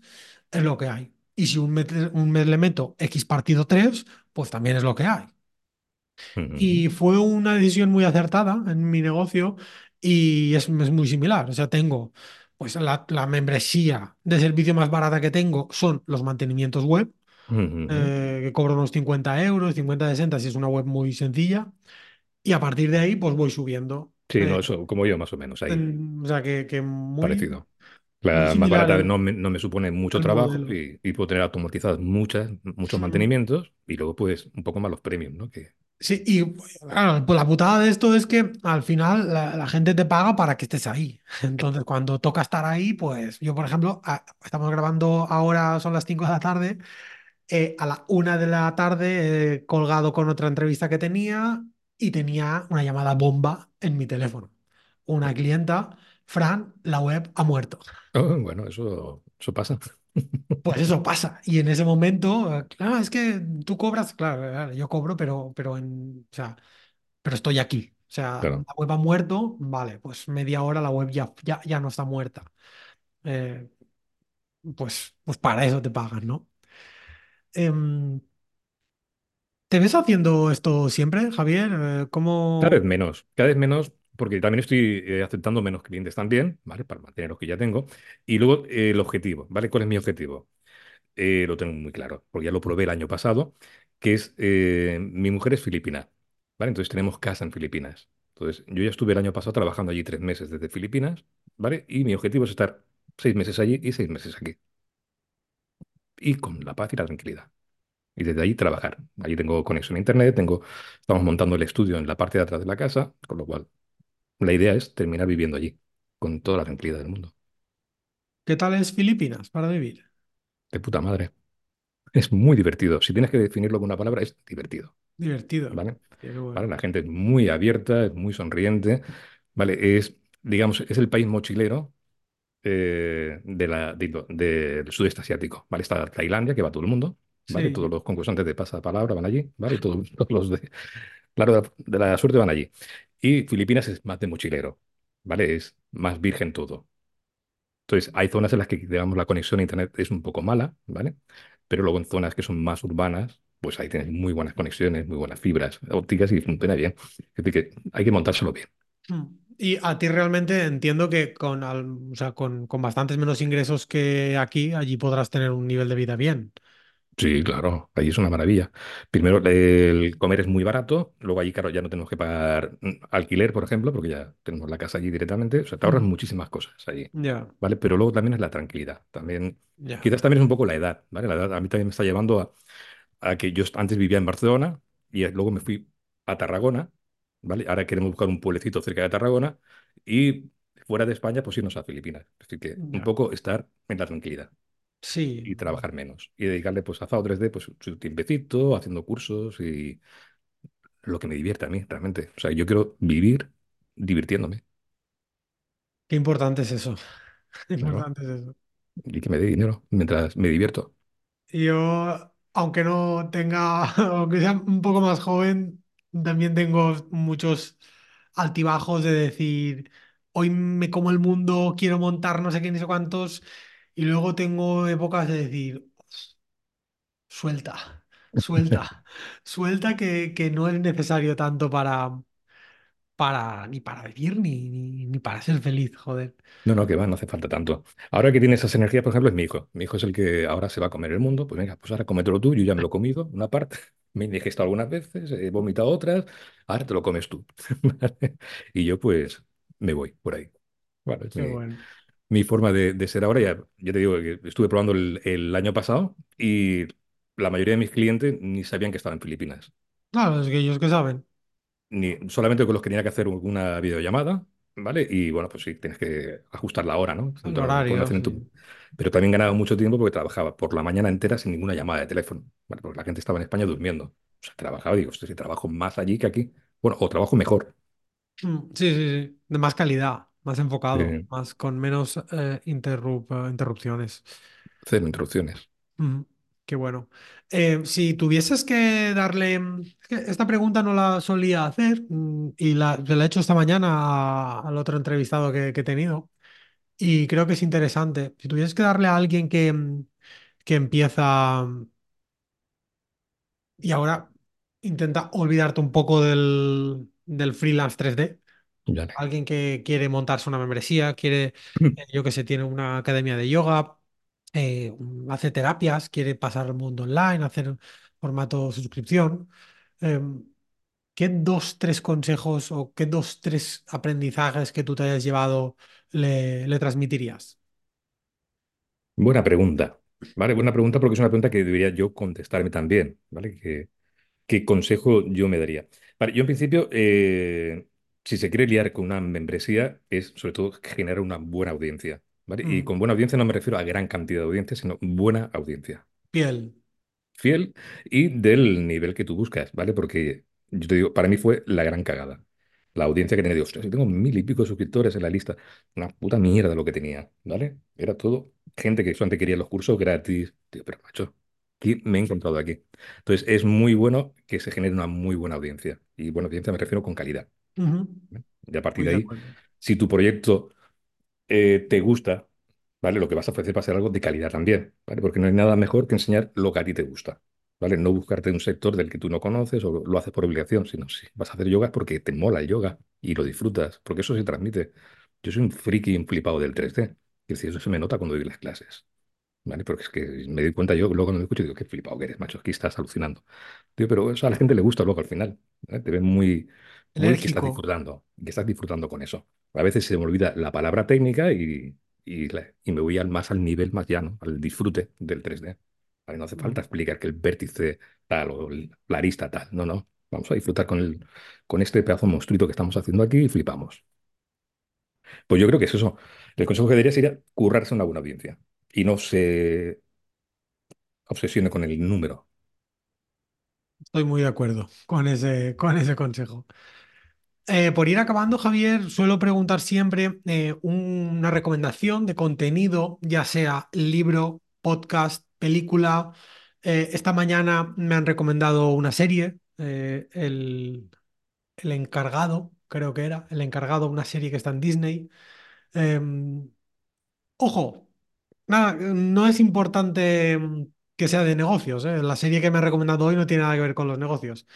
es lo que hay. Y si un mes, un mes le meto X partido 3 pues también es lo que hay. Y fue una decisión muy acertada en mi negocio y es, es muy similar. O sea, tengo pues la, la membresía de servicio más barata que tengo son los mantenimientos web, eh, que cobro unos 50 euros, 50 60 si es una web muy sencilla. Y a partir de ahí, pues voy subiendo. Sí, Eh, no, eso como yo más o menos ahí, en- o sea, que, que muy, parecido. La más barata no me, no me supone mucho trabajo y, y puedo tener automatizados muchas, muchos mantenimientos y luego pues un poco más los premium, ¿no? Que, Sí, y claro, pues la putada de esto es que al final la, gente te paga para que estés ahí. Entonces, cuando toca estar ahí, pues yo, por ejemplo, estamos grabando ahora, son las 5 de la tarde, eh, a la una de la tarde he colgado con otra entrevista que tenía y tenía una llamada bomba en mi teléfono. Una clienta, Fran, la web ha muerto. Oh, bueno, eso, eso pasa. Pues eso pasa. Y en ese momento, eh, claro, es que tú cobras, claro, claro, yo cobro, pero, pero en, o sea, pero estoy aquí. O sea, Claro. la web ha muerto, vale, pues media hora la web ya, ya, ya no está muerta. Eh, pues, pues para eso te pagan, ¿no? Em, ¿te ves haciendo esto siempre, Javier? Eh, Cada vez ¿cómo, menos, cada vez menos, porque también estoy eh, aceptando menos clientes también, ¿vale? Para mantener los que ya tengo. Y luego eh, el objetivo, ¿vale? ¿Cuál es mi objetivo? Eh, lo tengo muy claro, porque ya lo probé el año pasado, que es, mi mujer es filipina, ¿vale? Entonces tenemos casa en Filipinas. Entonces yo ya estuve el año pasado trabajando allí tres meses desde Filipinas, ¿vale? Y mi objetivo es estar seis meses allí y seis meses aquí. Y con la paz y la tranquilidad. Y desde ahí trabajar. Allí tengo conexión a internet, tengo, estamos montando el estudio en la parte de atrás de la casa, con lo cual la idea es terminar viviendo allí, con toda la tranquilidad del mundo. qué tal es Filipinas para vivir? De puta madre. Es muy divertido. Si tienes que definirlo con una palabra, es divertido. Divertido. ¿Vale? ¿Vale? La gente es muy abierta, es muy sonriente. ¿Vale? Es, digamos, es el país mochilero eh, de la, del sudeste asiático. ¿Vale? Está Tailandia, que va todo el mundo. ¿Vale? Todos los concursantes de pasapalabra van allí. ¿Vale? Todos, todos los de, claro, de la, suerte van allí. Y Filipinas es más de mochilero. ¿Vale? Es más virgen todo. Entonces, hay zonas en las que, digamos, la conexión a Internet es un poco mala, ¿vale? Pero luego en zonas que son más urbanas, pues ahí tienes muy buenas conexiones, muy buenas fibras ópticas y funciona bien. Es que hay que montárselo bien. Mm. Y a ti realmente entiendo que con, al- o sea, con, con bastantes menos ingresos que aquí, allí podrás tener un nivel de vida bien. Sí, claro, ahí es una maravilla. Primero, el comer es muy barato, luego allí, claro, ya no tenemos que pagar mm, alquiler, por ejemplo, porque ya tenemos la casa allí directamente, o sea, te ahorras muchísimas cosas allí, Ya, ¿vale? Pero luego también es la tranquilidad, también, ya. quizás también es un poco la edad, ¿vale? La edad a mí también me está llevando a, a que yo antes vivía en Barcelona y luego me fui a Tarragona, ¿vale? Ahora queremos buscar un pueblecito cerca de Tarragona y fuera de España, pues irnos a Filipinas. Decir, que un Ya. poco estar en la tranquilidad Sí, y trabajar menos y dedicarle pues a FAO 3D pues su tiempecito, haciendo cursos y lo que me divierte a mí realmente. O sea, yo quiero vivir divirtiéndome, qué importante es eso. Qué claro, importante es eso. y que me dé dinero mientras me divierto. Yo, aunque no tenga, aunque sea un poco más joven, también tengo muchos altibajos de decir, hoy me como el mundo, quiero montar no sé qué ni sé cuántos, y luego tengo épocas de decir, suelta, suelta, suelta que, que no es necesario tanto para, para, ni para vivir ni, ni, ni para ser feliz, joder. No, no, que va, no hace falta tanto. Ahora que tiene esas energías, por ejemplo, es mi hijo. Mi hijo es el que ahora se va a comer el mundo. Pues venga, pues ahora cómetelo tú. Yo ya me lo he comido, una parte. Me he indigestado algunas veces, he vomitado otras. Ahora te lo comes tú. Y yo, pues, me voy por ahí. Bueno, es Qué mi, bueno. Mi forma de, de ser ahora. Ya, ya te digo que estuve probando el, el año pasado y la mayoría de mis clientes ni sabían que estaba en Filipinas Claro, es que ellos que saben, ni solamente con los que tenía que hacer una videollamada, ¿vale? Y bueno, pues sí, tienes que ajustar la hora, ¿no? el horario, sí. tu... Pero también ganaba mucho tiempo porque trabajaba por la mañana entera sin ninguna llamada de teléfono, ¿vale? Porque la gente estaba en España durmiendo. O sea, trabajaba, digo, "Hostia, si trabajo más allí que aquí, bueno, o trabajo mejor. Mm, Sí, sí, sí. De más calidad, más enfocado, Eh, más con menos eh, interrup- interrupciones. cero interrupciones. Mm, Qué bueno. Eh, si tuvieses que darle, mm, esta pregunta no la solía hacer mm, y la, he hecho esta mañana al otro entrevistado que, que he tenido y creo que es interesante. Si tuvieses que darle a alguien que, mm, que empieza y ahora intenta olvidarte un poco del, del freelance 3D Alguien que quiere montarse una membresía, quiere, eh, yo que sé, tiene una academia de yoga, eh, hace terapias, quiere pasar al mundo online, hacer formato suscripción. em, ¿qué dos, tres consejos o qué dos, tres aprendizajes que tú te hayas llevado le, le transmitirías? Buena pregunta, ¿vale? Buena pregunta porque es una pregunta que debería yo contestarme también, ¿vale? ¿Qué, qué consejo yo me daría? Vale, yo en principio, eh, si se quiere liar con una membresía, es sobre todo generar una buena audiencia, ¿vale? Y Mm, con buena audiencia no me refiero a gran cantidad de audiencia, sino buena audiencia. Piel. fiel y del nivel que tú buscas, ¿vale? Porque yo te digo, para mí fue la gran cagada. La audiencia que tenía, digo, ostras, yo tengo mil y pico de suscriptores en la lista. Una puta mierda lo que tenía, ¿vale? Era todo gente que solamente quería los cursos gratis. Digo, pero macho, ¿qué me he encontrado aquí? Entonces, es muy bueno que se genere una muy buena audiencia. Y buena audiencia me refiero con calidad. Y a partir Muy de ahí, si tu proyecto eh, te gusta, ¿vale? Lo que vas a ofrecer va a ser algo de calidad también, ¿vale? Porque no hay nada mejor que enseñar lo que a ti te gusta, ¿vale? No buscarte un sector del que tú no conoces o lo haces por obligación, sino si vas a hacer yoga es porque te mola el yoga y lo disfrutas, porque eso se transmite. Yo soy un friki, un flipado del 3D, es decir, eso se me nota cuando doy las clases. ¿Vale? Porque es que me doy cuenta yo, luego cuando me escucho, digo, qué flipado que eres, macho, aquí estás alucinando. Digo, pero eso a la gente le gusta luego al final. ¿vale? Te ven muy, muy que estás disfrutando, que estás disfrutando con eso. A veces se me olvida la palabra técnica y, y, me voy al, más al nivel más llano, al disfrute del 3D. ¿Vale? No hace falta explicar que el vértice tal o el- la arista tal. No, no. Vamos a disfrutar con, el, con este pedazo monstruito que estamos haciendo aquí y flipamos. Pues yo creo que es eso. El consejo que daría sería currarse una buena audiencia y no se obsesione con el número. Estoy muy de acuerdo con ese, con ese consejo. Eh, por ir acabando, Javier, suelo preguntar siempre eh, una recomendación de contenido, ya sea libro, podcast, película. Eh, esta mañana me han recomendado una serie, el, El Encargado, creo que era, El Encargado, una serie que está en Disney. Em, ojo, nada, no es importante mm, que sea de negocios. La serie que me ha recomendado hoy no tiene nada que ver con los negocios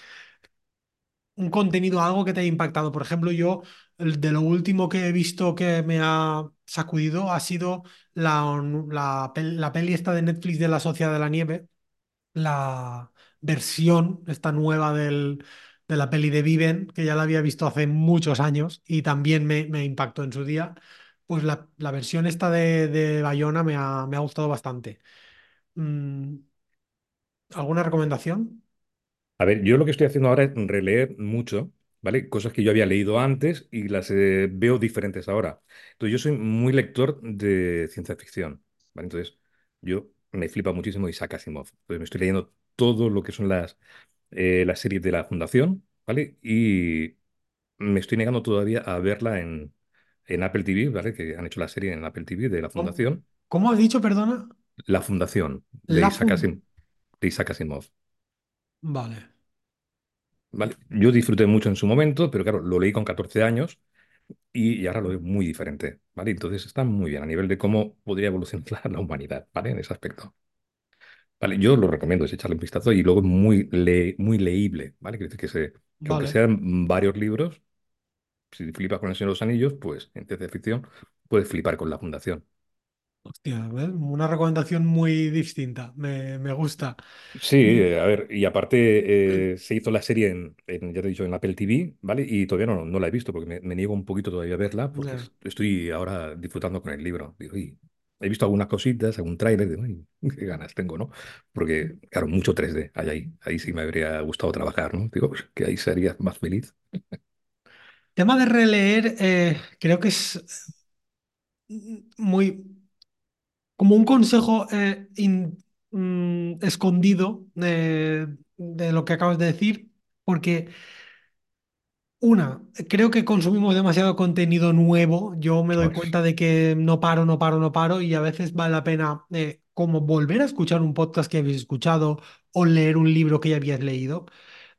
un contenido, algo que te haya impactado. Por ejemplo, yo de lo último que he visto que me ha sacudido ha sido la, la, la peli esta de Netflix de La Sociedad de la Nieve, la versión, esta nueva del, de la peli de Viven, que ya la había visto hace muchos años y también me, me impactó en su día. Pues la, la versión esta de, de Bayona me ha, me ha gustado bastante. Mm, ¿alguna recomendación? A ver, yo lo que estoy haciendo ahora es releer mucho, ¿vale? Cosas que yo había leído antes y las eh, veo diferentes ahora. Entonces, yo soy muy lector de ciencia ficción, ¿vale? Entonces, yo me flipa muchísimo Isaac Asimov. Entonces, me estoy leyendo todo lo que son las, eh, las series de la Fundación, ¿vale? Y me estoy negando todavía a verla en, en Apple TV, ¿vale? Que han hecho la serie en Apple TV de la ¿Cómo, Fundación. cómo has dicho, perdona? La Fundación de La Isaac fun... Asim- de Isaac Asimov. Vale. ¿vale? Yo disfruté mucho en su momento, pero claro, lo leí con 14 años y, y ahora lo veo muy diferente, ¿vale? Entonces está muy bien a nivel de cómo podría evolucionar la humanidad, ¿vale? En ese aspecto. Vale, yo lo recomiendo, es echarle un vistazo y luego es muy, le- muy leíble, ¿vale? Quiere decir que, se, que aunque Vale. sean varios libros, si flipas con El Señor de los Anillos, pues en ciencia ficción puedes flipar con la Fundación. Hostia, ¿ves? Una recomendación muy distinta. Me, me gusta. Sí, eh, a ver, y aparte eh, se hizo la serie en, en, ya te he dicho, en Apple TV, ¿vale? Y todavía no, no la he visto porque me, me niego un poquito todavía a verla porque es- estoy ahora disfrutando con el libro. Digo, "Uy", he visto algunas cositas, algún tráiler, digo, "Uy, qué ganas tengo, ¿no? Porque, claro, mucho 3D hay ahí. Ahí sí me habría gustado trabajar, ¿no? Digo, "Uy, que ahí sería más feliz. tema de releer, eh, creo que es muy como un consejo eh, in- mm, escondido de, de lo que acabas de decir, porque una, creo que consumimos demasiado contenido nuevo. Yo me doy Ay, cuenta de que no paro, no paro, no paro, y a veces vale la pena eh, como volver a escuchar un podcast que habéis escuchado o leer un libro que ya habías leído.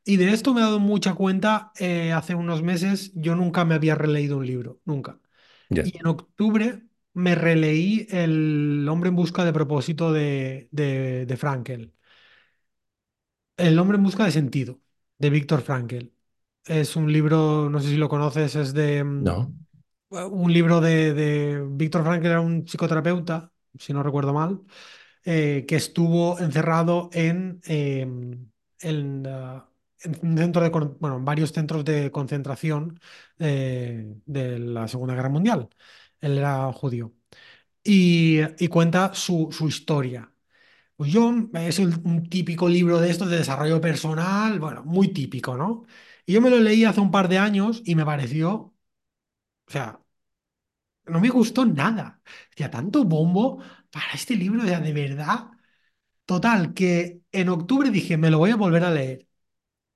Y de esto me he dado mucha cuenta eh, hace unos meses. Yo nunca me había releído un libro, nunca. Y en octubre me releí El hombre en busca de propósito de, de, de Frankel. El hombre en busca de sentido, de Víctor Frankel. Es un libro, no sé si lo conoces, es de mm, No, un libro de, de Víctor Frankel, era un psicoterapeuta, si no recuerdo mal, eh, que estuvo encerrado en, eh, en, centro de, bueno, en varios centros de concentración eh, de la Segunda Guerra Mundial. Él era judío. y, y cuenta su, su historia. Pues yo, es el- un típico libro de estos de desarrollo personal, bueno, muy típico, ¿no? Y yo me lo leí hace un par de años y me pareció, o sea, no me gustó nada. Hacía tanto bombo para este libro, sea, de verdad. Total, que en octubre dije, me lo voy a volver a leer.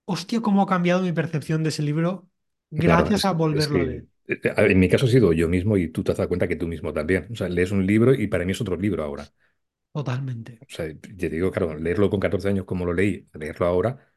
Hostia, cómo ha cambiado mi percepción de ese libro Claro, gracias es a es volverlo a leer. Eh, ver, en mi caso ha sido yo mismo y tú te has dado cuenta que tú mismo también. O sea, lees un libro y para mí es otro libro ahora. Totalmente. O sea, yo digo, claro, leerlo con 14 años como lo leí, leerlo ahora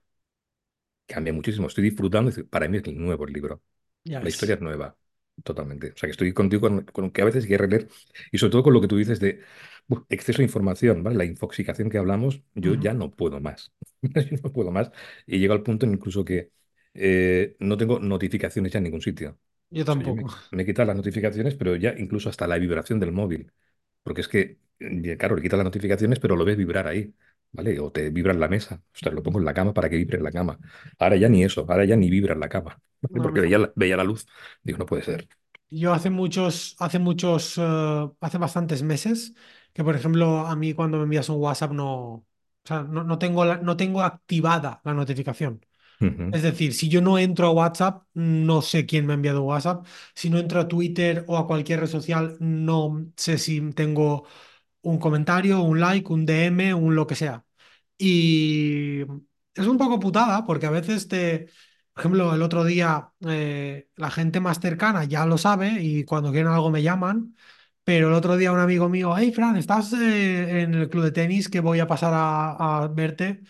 cambia muchísimo. Estoy disfrutando, para mí es el nuevo el libro. Ya La historia es nueva, totalmente. O sea, que estoy contigo con, con que a veces hay que releer y sobre todo con lo que tú dices de uf, exceso de información, ¿vale? La infoxicación que hablamos, yo ya no puedo más. Yo no puedo más y llego al punto incluso que eh, no tengo notificaciones ya en ningún sitio. Yo O sea, yo tampoco. me, me las notificaciones, pero ya incluso hasta la vibración del móvil. Porque es que, eh, claro, le quitas las notificaciones, pero lo ves vibrar ahí, ¿vale? O te vibra en la mesa. O sea, lo pongo en la cama para que vibre en la cama. Ahora ya ni eso, ahora ya ni vibra en la cama. ¿vale? No, Porque no. veía la, veía la luz. Digo, no puede ser. Yo hace muchos, hace muchos, eh, hace bastantes meses que, por ejemplo, a mí cuando me envías un WhatsApp no, o sea, no, no tengo la- no tengo activada la notificación. Es decir, si yo no entro a WhatsApp, no sé quién me ha enviado WhatsApp. Si no entro a Twitter o a cualquier red social, no sé si tengo un comentario, un like, un DM, un lo que sea. Y es un poco putada porque a veces te, por ejemplo, el otro día eh, la gente más cercana ya lo sabe y cuando quieren algo me llaman. Pero el otro día un amigo mío, hey Fran, ¿estás eh, en el club de tenis que voy a pasar a, a verte?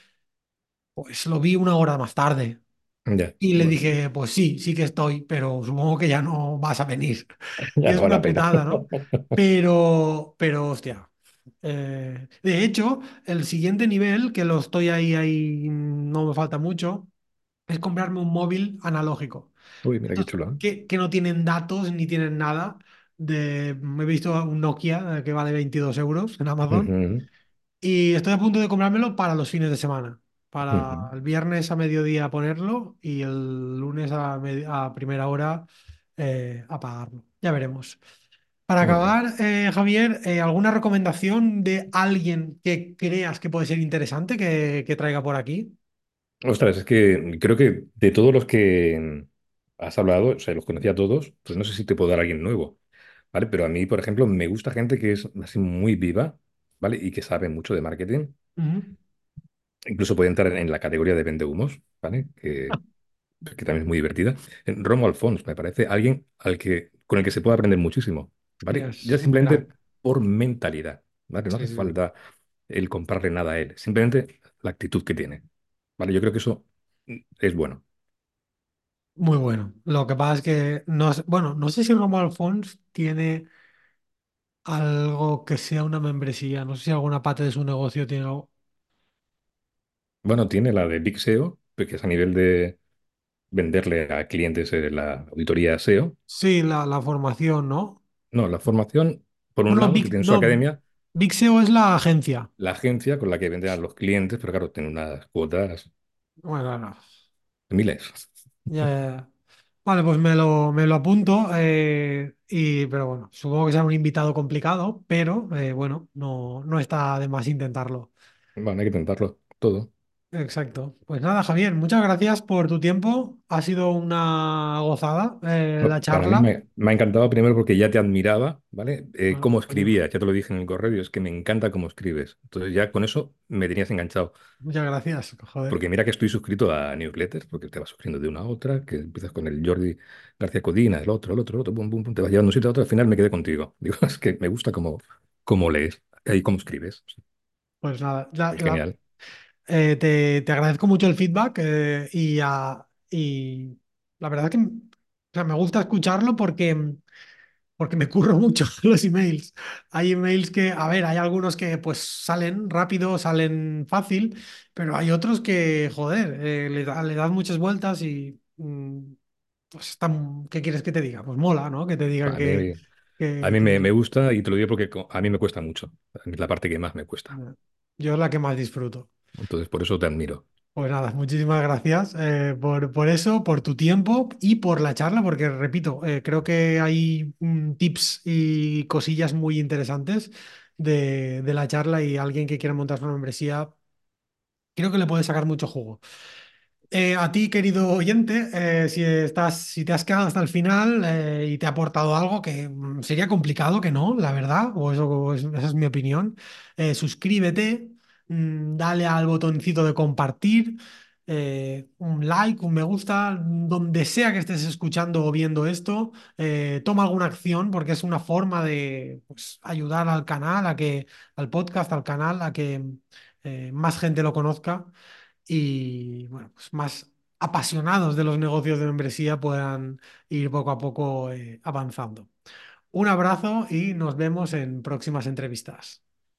Pues lo vi una hora más tarde. Ya, Y le bueno, dije, pues sí, sí que estoy, pero supongo que ya no vas a venir. Ya es una putada, ¿no? Pero, pero, hostia. eh, de hecho, el siguiente nivel, que lo estoy ahí, ahí, no me falta mucho, es comprarme un móvil analógico. Uy, mira qué Estos chulo. que, que no tienen datos ni tienen nada. De, me he visto un Nokia eh, que vale 22 euros en ¿eh? Amazon y estoy a punto de comprármelo para los fines de semana. Para el viernes a mediodía ponerlo y el lunes a, a primera hora eh, apagarlo. Ya veremos. Para acabar, eh, Javier, eh, ¿alguna recomendación de alguien que creas que puede ser interesante que, que traiga por aquí? Ostras, es que creo que de todos los que has hablado, o sea, los conocía a todos, pues no sé si te puedo dar a alguien nuevo, ¿vale? Pero a mí, por ejemplo, me gusta gente que es así muy viva, ¿vale? Y que sabe mucho de marketing. Incluso puede entrar en la categoría de vendehumos, ¿vale? Que, que también es muy divertida. Romo Alfons, me parece alguien al que, con el que se puede aprender muchísimo, ¿vale? Ya simplemente por mentalidad, ¿vale? No Sí, hace sí, falta el comprarle nada a él, simplemente la actitud que tiene, ¿vale? Yo creo que eso es bueno. Muy bueno. Lo que pasa es que no, sé- bueno, no sé si Romo Alfons tiene algo que sea una membresía. No sé si alguna parte de su negocio tiene algo. Bueno, tiene la de Big SEO, pues, que es a nivel de venderle a clientes eh, la auditoría SEO. Sí, la, la formación, ¿no? No, la formación, por un lado, que Big, tiene su no, academia, Big SEO es la agencia. la agencia con la que vende a los clientes, pero claro, tiene unas cuotas Bueno, no. de miles. Ya, ya, ya. Vale, pues me lo, me lo apunto. eh, y, pero bueno, supongo que será un invitado complicado, pero eh, bueno, no, no está de más intentarlo. Bueno, hay que intentarlo todo. Exacto. Pues nada, Javier, muchas gracias por tu tiempo. Ha sido una gozada eh, No, la charla. me, me ha encantado primero porque ya te admiraba, ¿vale? Eh, Bueno, cómo coño, escribías, ya te lo dije en el correo, es que me encanta cómo escribes. Entonces ya con eso me tenías enganchado. muchas gracias, joder. Porque mira que estoy suscrito a newsletters, porque te vas suscribiendo de una a otra, que empiezas con el Jordi García Codina, el otro, el otro, el otro, pum, pum, pum, te vas llevando un sitio a otro, al final me quedé contigo. Digo, es que me gusta cómo, cómo lees y cómo escribes. Pues nada, ya- Es la- genial. Eh, te, te agradezco mucho el feedback eh, y, ah, y la verdad que o sea, me gusta escucharlo porque porque me curro mucho los emails. Hay emails que, a ver, hay algunos que pues salen rápido, salen fácil, pero hay otros que, joder, eh, le, da- le das muchas vueltas y mm, pues están, ¿qué quieres que te diga? Pues mola, ¿no? Que te digan A que, mí, a mí me, me gusta y te lo digo porque a mí me cuesta mucho. A es la parte que más me cuesta. yo es la que más disfruto. Entonces, por eso te admiro. Pues nada, muchísimas gracias eh, por, por eso, por tu tiempo y por la charla, porque repito, eh, creo que hay mm, tips y cosillas muy interesantes de, de la charla y alguien que quiera montar una membresía, creo que le puede sacar mucho jugo. Eh, a ti, querido oyente, si estás, si te has quedado hasta el final y te ha aportado algo que mm, sería complicado que no, la verdad, o eso, esa es mi opinión, suscríbete, mm, dale al botoncito de compartir, eh, un like, un me gusta, donde sea que estés escuchando o viendo esto, eh, toma alguna acción porque es una forma de pues, ayudar al canal, a que, al podcast, al canal, a que eh, más gente lo conozca y bueno, pues más apasionados de los negocios de membresía puedan ir poco a poco avanzando. Un abrazo y nos vemos en próximas entrevistas.